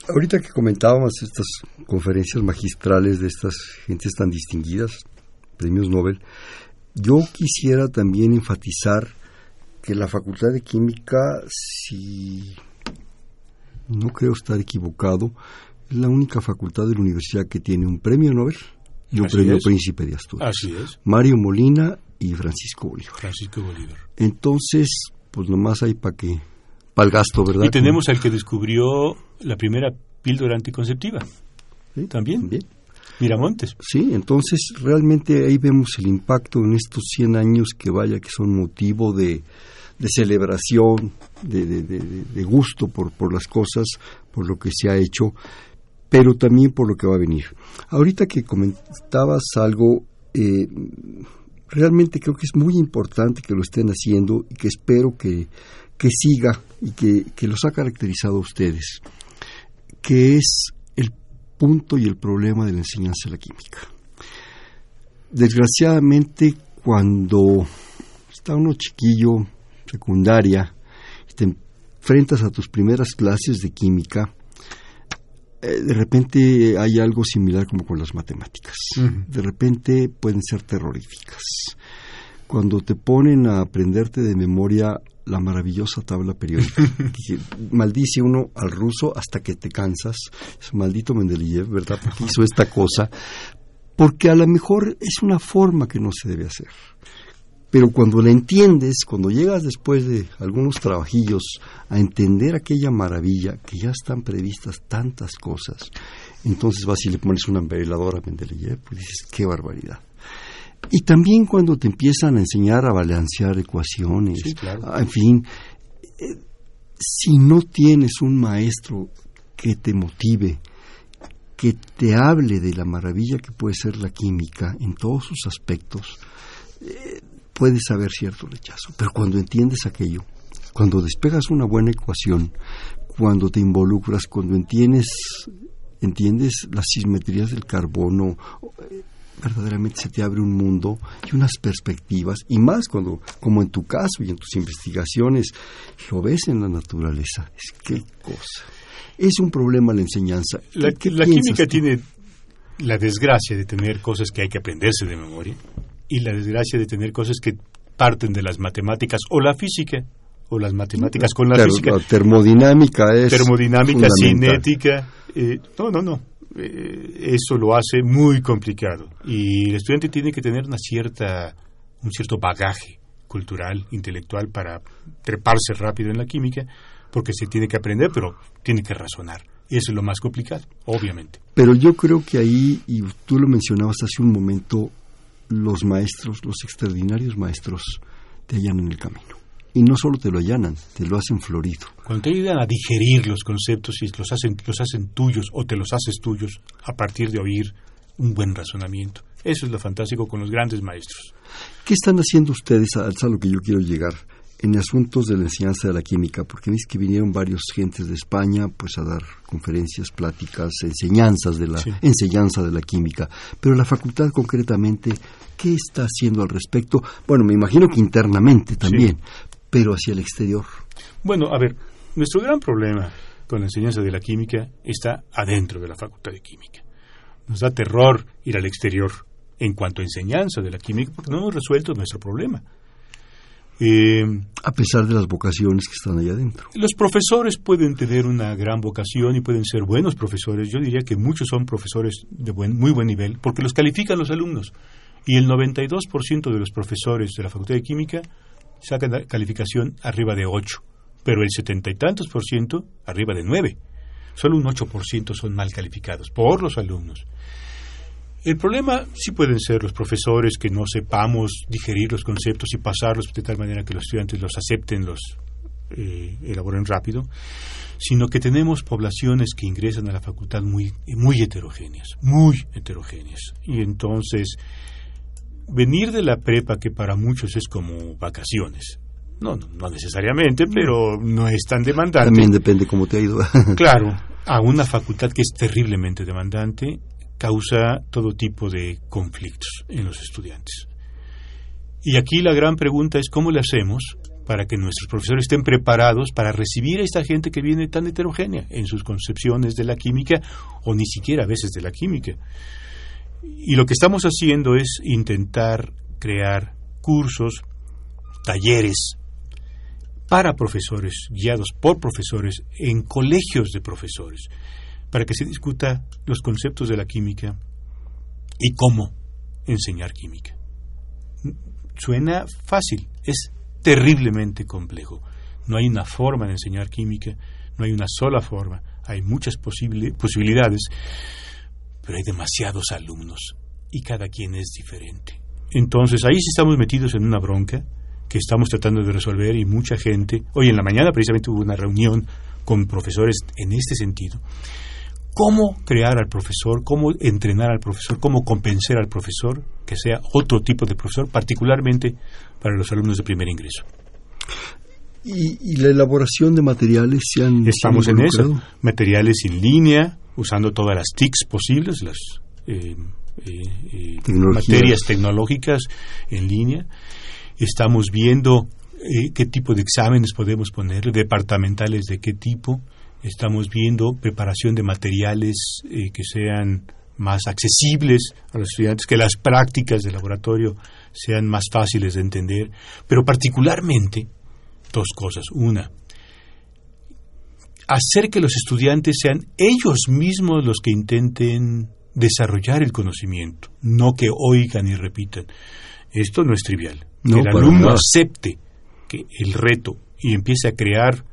Ahorita que comentábamos estas conferencias magistrales de estas gentes tan distinguidas, premios Nobel, Yo quisiera también enfatizar que la Facultad de Química, si no creo estar equivocado, es la única facultad de la universidad que tiene un premio Nobel y un Así premio es. Príncipe de Asturias. Así es, Mario Molina y Francisco Bolívar. Francisco Bolívar. Entonces, pues nomás hay para que, para el gasto, ¿verdad? Y tenemos al que descubrió la primera píldora anticonceptiva, Sí, también, Bien. Miramontes. Sí, entonces realmente ahí vemos el impacto en estos 100 años que vaya que son motivo de, de celebración, de, de- de- de- de gusto por, por las cosas, por lo que se ha hecho, pero también por lo que va a venir. Ahorita que comentabas algo, eh, realmente creo que es muy importante que lo estén haciendo y que espero que, que siga y que, que los ha caracterizado a ustedes, que es el punto y el problema de la enseñanza de la química. Desgraciadamente, cuando está uno chiquillo, secundaria, te enfrentas a tus primeras clases de química, de repente hay algo similar como con las matemáticas. De repente pueden ser terroríficas. Cuando te ponen a aprenderte de memoria la maravillosa tabla periódica, que maldice uno al ruso hasta que te cansas, es maldito Mendeleev, ¿verdad? Porque hizo esta cosa, porque a lo mejor es una forma que no se debe hacer. Pero cuando la entiendes, cuando llegas después de algunos trabajillos a entender aquella maravilla, que ya están previstas tantas cosas, entonces vas y le pones una veladora a Mendeleev, pues dices, qué barbaridad. Y también cuando te empiezan a enseñar a balancear ecuaciones, Sí, claro. en fin, eh, si no tienes un maestro que te motive, que te hable de la maravilla que puede ser la química en todos sus aspectos, eh, puedes haber cierto rechazo. Pero cuando entiendes aquello, cuando despegas una buena ecuación, cuando te involucras, cuando entiendes, entiendes las simetrías del carbono, eh, verdaderamente se te abre un mundo y unas perspectivas, y más cuando, como en tu caso y en tus investigaciones, lo ves en la naturaleza. Es qué cosa. Es un problema la enseñanza. La, ¿Qué la química tú? tiene la desgracia de tener cosas que hay que aprenderse de memoria y la desgracia de tener cosas que parten de las matemáticas o la física o las matemáticas con la Ter- física. la termodinámica es termodinámica, cinética. eh, no, no, no. Eh, eso lo hace muy complicado. Y el estudiante tiene que tener una cierta, un cierto bagaje cultural, intelectual para treparse rápido en la química, porque se tiene que aprender, pero tiene que razonar. Y eso es lo más complicado, obviamente. Pero yo creo que ahí, y tú lo mencionabas hace un momento, los maestros, los extraordinarios maestros, te allanan el camino. Y no solo te lo allanan, te lo hacen florido. Cuando te ayudan a digerir los conceptos y los hacen, los hacen tuyos o te los haces tuyos a partir de oír un buen razonamiento. Eso es lo fantástico con los grandes maestros. ¿Qué están haciendo ustedes, a, a lo que yo quiero llegar, en asuntos de la enseñanza de la química? Porque ves que vinieron varios gentes de España pues a dar conferencias, pláticas, enseñanzas de la Sí. enseñanza de la química. Pero la facultad concretamente, ¿qué está haciendo al respecto? Bueno, me imagino que internamente también, pero hacia el exterior. Bueno, a ver, nuestro gran problema con la enseñanza de la química está adentro de la Facultad de Química. Nos da terror ir al exterior en cuanto a enseñanza de la química porque no hemos resuelto nuestro problema. Eh, a pesar de las vocaciones que están allá adentro. los profesores pueden tener una gran vocación y pueden ser buenos profesores. Yo diría que muchos son profesores de buen, muy buen nivel porque los califican los alumnos. Y el 92% de los profesores de la Facultad de Química sacan la calificación arriba de 8, pero el setenta y tantos por ciento arriba de 9. Solo un 8% son mal calificados por los alumnos. El problema sí pueden ser los profesores que no sepamos digerir los conceptos y pasarlos de tal manera que los estudiantes los acepten, los eh, elaboren rápido, sino que tenemos poblaciones que ingresan a la facultad muy, muy heterogéneas, muy heterogéneas. Y entonces, venir de la prepa, que para muchos es como vacaciones, no, no, no necesariamente, pero no es tan demandante. También depende cómo te ha ido. Claro, a una facultad que es terriblemente demandante causa todo tipo de conflictos en los estudiantes. Y aquí la gran pregunta es cómo le hacemos para que nuestros profesores estén preparados para recibir a esta gente que viene tan heterogénea en sus concepciones de la química o ni siquiera a veces de la química. Y lo que estamos haciendo es intentar crear cursos, talleres para profesores, guiados por profesores, en colegios de profesores, para que se discuta los conceptos de la química y cómo enseñar química. Suena fácil, es terriblemente complejo. No hay una forma de enseñar química, no hay una sola forma, hay muchas posibilidades, pero hay demasiados alumnos y cada quien es diferente. Entonces ahí sí estamos metidos en una bronca que estamos tratando de resolver y mucha gente, hoy en la mañana precisamente hubo una reunión con profesores en este sentido. ¿Cómo crear al profesor? ¿Cómo entrenar al profesor? ¿Cómo convencer al profesor que sea otro tipo de profesor, particularmente para los alumnos de primer ingreso? ¿Y, la elaboración de materiales se han Estamos en eso. Materiales en línea, usando todas las TICs posibles, las eh, eh, eh, materias tecnológicas en línea. Estamos viendo qué tipo de exámenes podemos poner, departamentales de qué tipo. Estamos viendo preparación de materiales que sean más accesibles a los estudiantes, que las prácticas de laboratorio sean más fáciles de entender, pero particularmente dos cosas. Una, hacer que los estudiantes sean ellos mismos los que intenten desarrollar el conocimiento, no que oigan y repitan. Esto no es trivial. que el alumno acepte que el reto y empiece a crear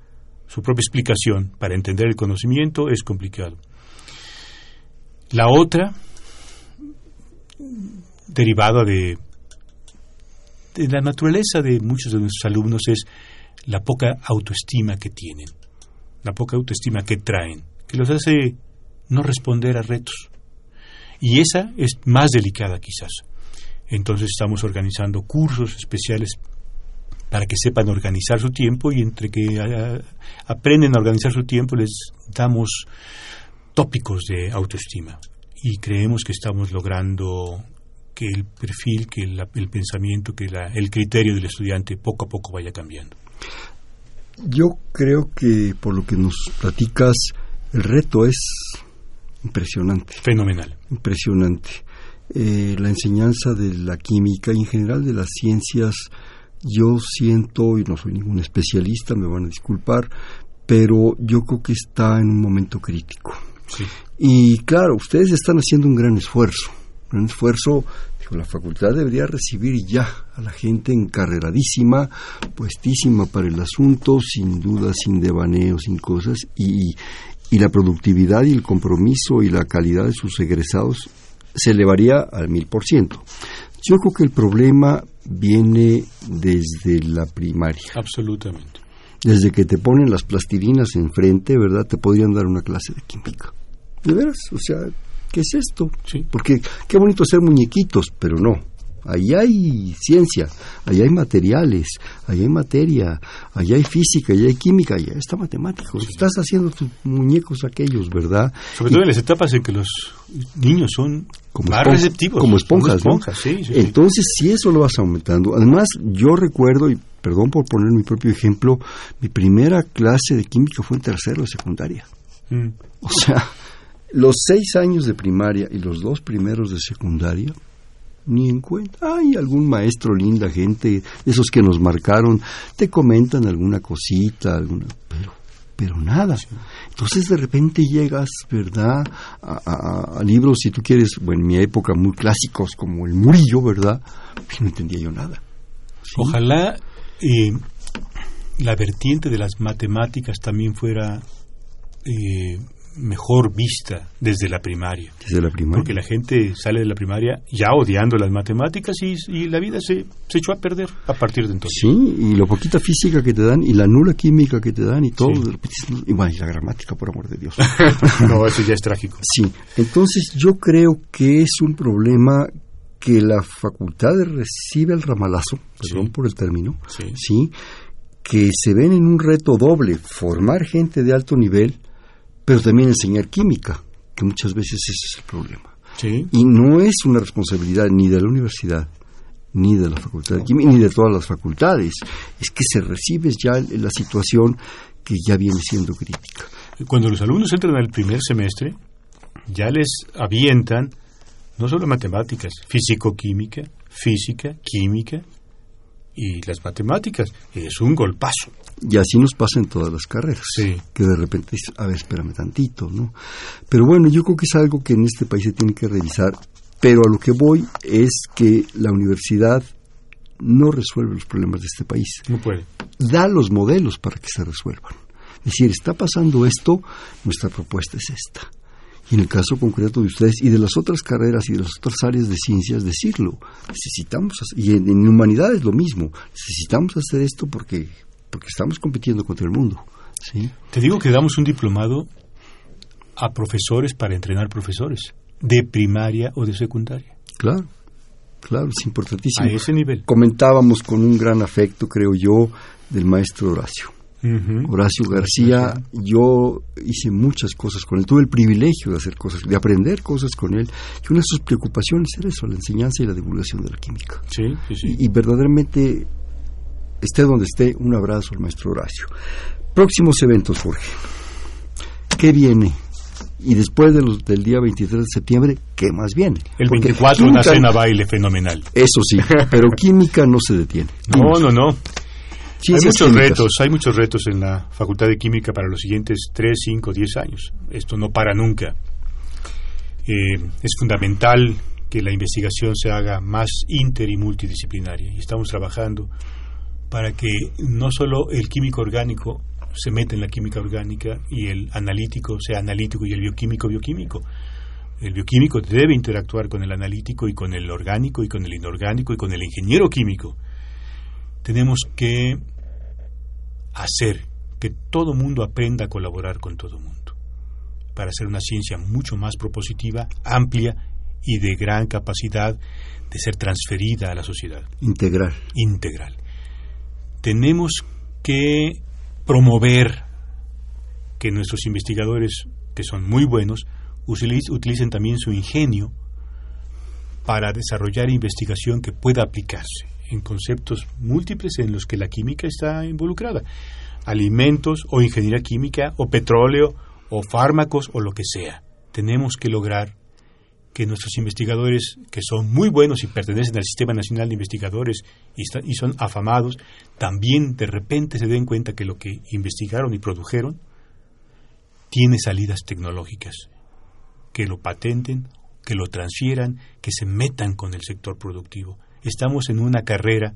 su propia explicación para entender el conocimiento es complicado. La otra, derivada de, de la naturaleza de muchos de nuestros alumnos, es la poca autoestima que tienen, la poca autoestima que traen, que los hace no responder a retos. Y esa es más delicada quizás. Entonces estamos organizando cursos especiales para que sepan organizar su tiempo y entre que aprenden a organizar su tiempo les damos tópicos de autoestima y creemos que estamos logrando que el perfil, que el, pensamiento, que el criterio del estudiante poco a poco vaya cambiando. Yo creo que por lo que nos platicas, el reto es impresionante. Fenomenal. Impresionante. Eh, la enseñanza de la química y en general de las ciencias, yo siento, y no soy ningún especialista, me van a disculpar, pero yo creo que está en un momento crítico. Y claro, ustedes están haciendo un gran esfuerzo, un gran esfuerzo la facultad debería recibir ya a la gente encarreradísima, puestísima para el asunto, sin duda, sin devaneos, sin cosas, y, y la productividad y el compromiso y la calidad de sus egresados se elevaría al mil por ciento. Yo creo que el problema viene desde la primaria. Absolutamente. Desde que te ponen las plastilinas enfrente, ¿verdad? Te podrían dar una clase de química. De veras, o sea, ¿qué es esto? Porque qué bonito hacer muñequitos, pero no. Ahí hay ciencia, ahí hay materiales, ahí hay materia, ahí hay física, ahí hay química, ahí está matemático. Estás haciendo tus muñecos aquellos, ¿verdad? Sobre todo en las etapas en que los niños son como más receptivos. Como esponjas. Entonces, si eso lo vas aumentando. Además, yo recuerdo, y perdón por poner mi propio ejemplo, mi primera clase de química fue en tercero de secundaria. Mm. O sea, los seis años de primaria y los dos primeros de secundaria, ni en cuenta. Hay algún maestro linda gente, esos que nos marcaron, te comentan alguna cosita, alguna, pero, pero nada. Entonces de repente llegas, ¿verdad? A, libros, si tú quieres, bueno, en mi época muy clásicos como El Murillo, ¿verdad? Pues no entendía yo nada. Ojalá eh, la vertiente de las matemáticas también fuera eh, mejor vista desde la primaria. Desde la primaria. Porque la gente sale de la primaria ya odiando las matemáticas y, la vida se, se, echó a perder a partir de entonces. Sí, y la poquita física que te dan y la nula química que te dan y todo. Y, bueno, y la gramática, por amor de Dios. no, eso ya es trágico. Sí, entonces yo creo que es un problema que la facultad recibe el ramalazo, perdón por el término, sí, que se ven en un reto doble, formar gente de alto nivel pero también enseñar química, que muchas veces ese es el problema. Y no es una responsabilidad ni de la universidad, ni de la facultad de química, ni de todas las facultades. Es que se recibe ya la situación que ya viene siendo crítica. Cuando los alumnos entran al primer semestre, ya les avientan no solo matemáticas, físico-química, física, química, y las matemáticas. Es un golpazo. Y así nos pasa en todas las carreras. Sí. Que de repente dices, a ver, espérame tantito, ¿no? Pero bueno, yo creo que es algo que en este país se tiene que revisar. Pero a lo que voy es que la universidad no resuelve los problemas de este país. No puede. Da los modelos para que se resuelvan. Es decir, está pasando esto, nuestra propuesta es esta. Y en el caso concreto de ustedes y de las otras carreras y de las otras áreas de ciencias, decirlo. Necesitamos, hacer- y en, en humanidades lo mismo, necesitamos hacer esto porque, porque estamos compitiendo contra el mundo. ¿sí? Te digo que damos un diplomado a profesores para entrenar profesores, de primaria o de secundaria, Claro, claro, es importantísimo. a ese nivel. Comentábamos con un gran afecto, creo yo, del maestro Horacio. Horacio García, yo hice muchas cosas con él, tuve el privilegio de hacer cosas, de aprender cosas con él, y una de sus preocupaciones era eso, la enseñanza y la divulgación de la química. Sí, sí, sí. Y, y verdaderamente, esté donde esté, un abrazo al maestro Horacio. Próximos eventos, Jorge. ¿Qué viene? Y después de los- del día 23 de septiembre, ¿qué más viene? El Porque 24 una cena baile fenomenal. Eso sí, pero química no se detiene. No, no, no. Hay muchos químicas. retos, hay muchos retos en la Facultad de Química para los siguientes 3, 5, 10 años. Esto no para nunca. Eh, es fundamental que la investigación se haga más inter y multidisciplinaria y estamos trabajando para que no solo el químico orgánico se meta en la química orgánica y el analítico sea analítico y el bioquímico bioquímico. El bioquímico debe interactuar con el analítico y con el orgánico y con el inorgánico y con el ingeniero químico tenemos que hacer que todo mundo aprenda a colaborar con todo mundo para hacer una ciencia mucho más propositiva, amplia y de gran capacidad de ser transferida a la sociedad Integral. integral. Tenemos que promover que nuestros investigadores, que son muy buenos, utilicen también su ingenio para desarrollar investigación que pueda aplicarse en conceptos múltiples en los que la química está involucrada. Alimentos o ingeniería química o petróleo o fármacos o lo que sea. Tenemos que lograr que nuestros investigadores, que son muy buenos y pertenecen al Sistema Nacional de Investigadores y, y son afamados, también de repente se den cuenta que lo que investigaron y produjeron tiene salidas tecnológicas, que lo patenten, que lo transfieran, que se metan con el sector productivo. Estamos en una carrera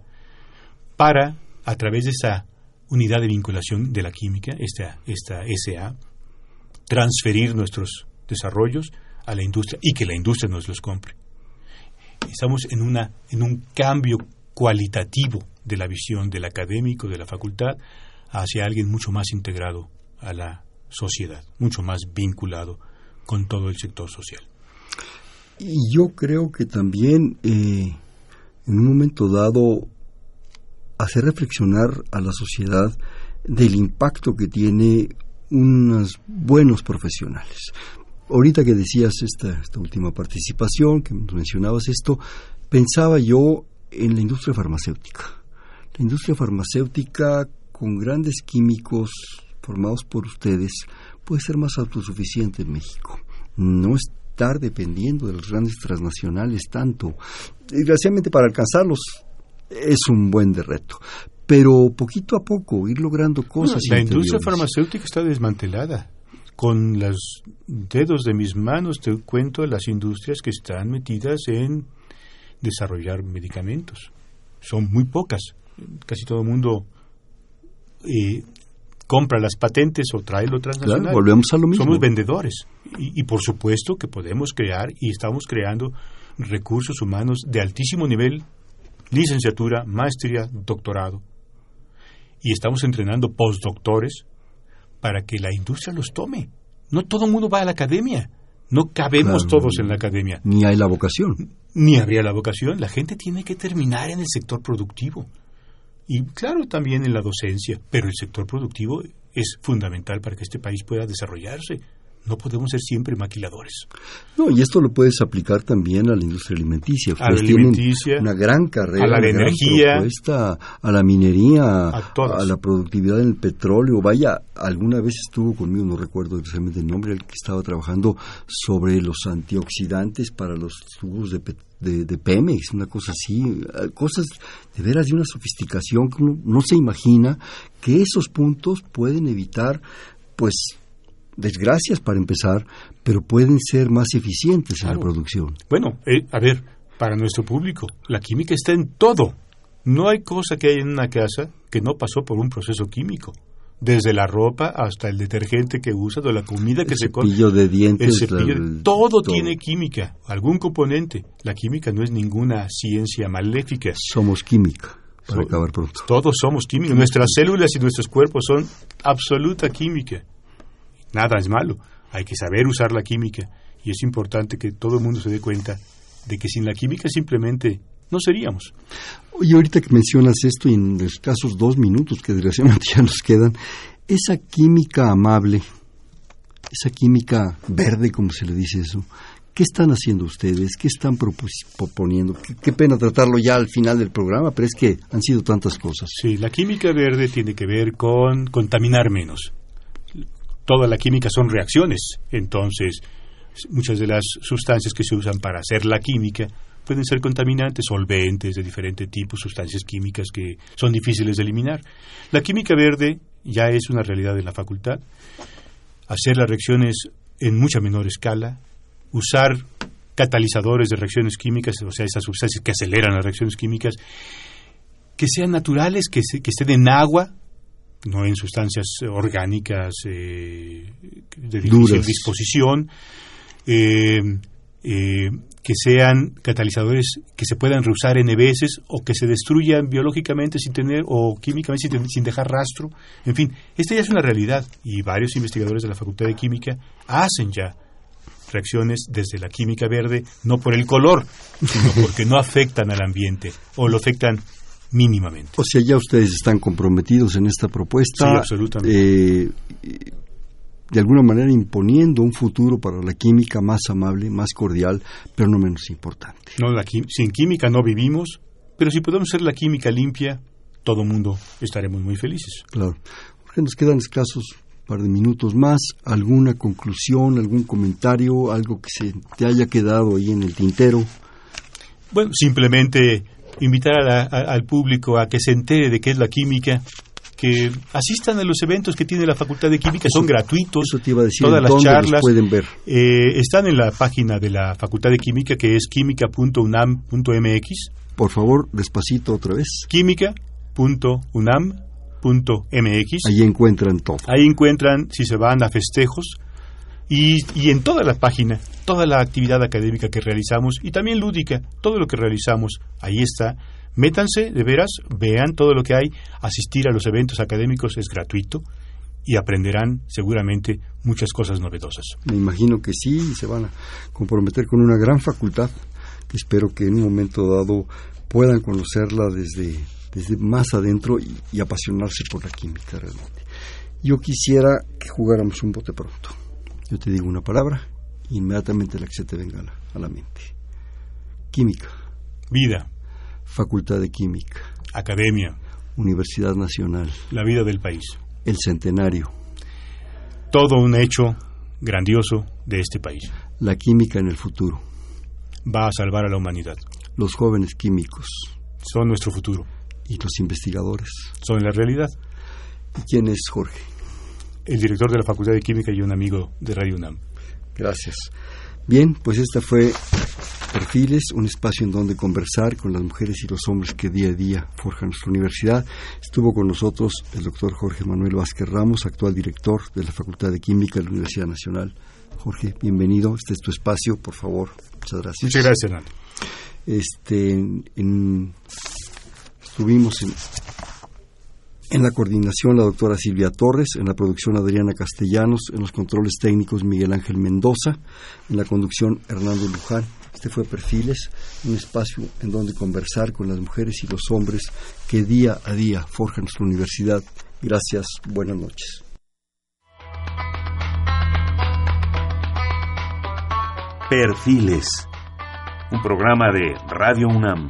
para, a través de esa unidad de vinculación de la química, esta, esta SA, transferir nuestros desarrollos a la industria y que la industria nos los compre. Estamos en, una, en un cambio cualitativo de la visión del académico, de la facultad, hacia alguien mucho más integrado a la sociedad, mucho más vinculado con todo el sector social. Y yo creo que también eh, en un momento dado hacer reflexionar a la sociedad del impacto que tiene unos buenos profesionales. Ahorita que decías esta, esta última participación, que mencionabas esto, pensaba yo en la industria farmacéutica. La industria farmacéutica con grandes químicos formados por ustedes puede ser más autosuficiente en México. No estar dependiendo de los grandes transnacionales tanto. Desgraciadamente para alcanzarlos es un buen de reto. Pero poquito a poco ir logrando cosas. la industria farmacéutica está desmantelada. Con los dedos de mis manos te cuento las industrias que están metidas en desarrollar medicamentos. Son muy pocas. Casi todo el mundo eh, compra las patentes o trae lo transnacional. Claro, volvemos a lo mismo. Somos vendedores. Y, y por supuesto que podemos crear y estamos creando recursos humanos de altísimo nivel, licenciatura, maestría, doctorado. Y estamos entrenando postdoctores para que la industria los tome. No todo el mundo va a la academia. No cabemos Claro. todos en la academia. Ni hay la vocación. Ni habría la vocación. La gente tiene que terminar en el sector productivo. Y claro, también en la docencia. Pero el sector productivo es fundamental para que este país pueda desarrollarse. No podemos ser siempre maquiladores. No, y esto lo puedes aplicar también a la industria alimenticia. A la tienen alimenticia, una gran carrera, a la de energía, propuesta, a la minería, a todas. la productividad en el petróleo. Vaya, alguna vez estuvo conmigo, no recuerdo exactamente el nombre, el que estaba trabajando sobre los antioxidantes para los tubos de, de, de Pemex, una cosa así, eh, cosas de veras de una sofisticación que uno no se imagina que esos puntos pueden evitar, pues, desgracias para empezar, pero pueden ser más eficientes en la producción. Bueno, eh, a ver, para nuestro público, la química está en todo. No hay cosa que haya en una casa que no pasó por un proceso químico. Desde la ropa hasta el detergente que usas o la comida que el se come. cepillo de dientes, El cepillo, la- todo, tiene química, algún componente. La química no es ninguna ciencia maléfica. Somos química, para So- acabar pronto. Todos somos químicos. Nuestras células y nuestros cuerpos son absoluta química. Nada es malo. Hay que saber usar la química. Y es importante que todo el mundo se dé cuenta de que sin la química simplemente no seríamos. Oye, ahorita que mencionas esto y en los escasos dos minutos que desgraciadamente ya nos quedan, esa química amable, esa química verde, como se le dice eso, ¿qué están haciendo ustedes? ¿Qué están proponiendo? Qué, qué pena tratarlo ya al final del programa, pero es que han sido tantas cosas. Sí, la química verde tiene que ver con contaminar menos. Toda la química son reacciones. Entonces, muchas de las sustancias que se usan para hacer la química pueden ser contaminantes, solventes de diferente tipo, sustancias químicas que son difíciles de eliminar. La química verde ya es una realidad en la facultad. Hacer las reacciones en mucha menor escala, usar catalizadores de reacciones químicas, o sea, esas sustancias que aceleran las reacciones químicas, que sean naturales, que, se- que estén en agua, no en sustancias orgánicas eh, de difícil Duras. disposición, eh, eh, que sean catalizadores que se puedan reusar N veces o que se destruyan biológicamente sin tener o químicamente sin, sin dejar rastro. En fin, esta ya es una realidad y varios investigadores de la Facultad de Química hacen ya reacciones desde la química verde, no por el color, sino porque no afectan al ambiente o lo afectan mínimamente. O sea, ya ustedes están comprometidos en esta propuesta. Sí, absolutamente. eh, de alguna manera imponiendo un futuro para la química más amable, más cordial, pero no menos importante. No, la quí- sin química no vivimos, pero si podemos hacer la química limpia, todo mundo estaremos muy felices. Claro. Porque nos quedan escasos par de minutos más. ¿Alguna conclusión, algún comentario, algo que se te haya quedado ahí en el tintero? Bueno, simplemente invitar a la- a- al público a que se entere de qué es la química, que asistan a los eventos que tiene la Facultad de Química, son gratuitos. Eso te iba a decir, todas ¿en las charlas pueden ver? eh, están en la página de la Facultad de Química, que es química.unam.mx, Por favor, despacito otra vez. química.unam.mx. Allí encuentran todo. Ahí encuentran, si se van a festejos, y, y en toda la página, toda la actividad académica que realizamos y también lúdica, todo lo que realizamos, ahí está. Métanse, de veras, vean todo lo que hay. Asistir a los eventos académicos es gratuito y aprenderán seguramente muchas cosas novedosas. Me imagino que sí, y se van a comprometer con una gran facultad que espero que en un momento dado puedan conocerla desde, desde más adentro y, y apasionarse por la química realmente. Yo quisiera que jugáramos un bote pronto. Yo te digo una palabra, inmediatamente la que se te venga a la, a la mente. Química, Vida, Facultad de Química, academia, Universidad Nacional, la vida del país. el Centenario, Todo un hecho grandioso de este país. la química en el futuro, Va a salvar a la humanidad. los jóvenes químicos Son nuestro futuro. y los investigadores. Son la realidad. ¿Y quién es Jorge? El director de la Facultad de Química y un amigo de Radio UNAM. Gracias. Bien, pues esta fue Perfiles, un espacio en donde conversar con las mujeres y los hombres que día a día forjan nuestra universidad. Estuvo con nosotros el doctor Jorge Manuel Vázquez Ramos, actual director de la Facultad de Química de la Universidad Nacional. Jorge, bienvenido. Este es tu espacio, por favor. Muchas gracias. Muchas gracias, Hernán. Este, en- estuvimos en, en la coordinación la doctora Silvia Torres, en la producción Adriana Castellanos, en los controles técnicos Miguel Ángel Mendoza, en la conducción Hernando Luján. Este fue Perfiles, un espacio en donde conversar con las mujeres y los hombres que día a día forjan nuestra universidad. Gracias, buenas noches. Perfiles. Un programa de Radio UNAM.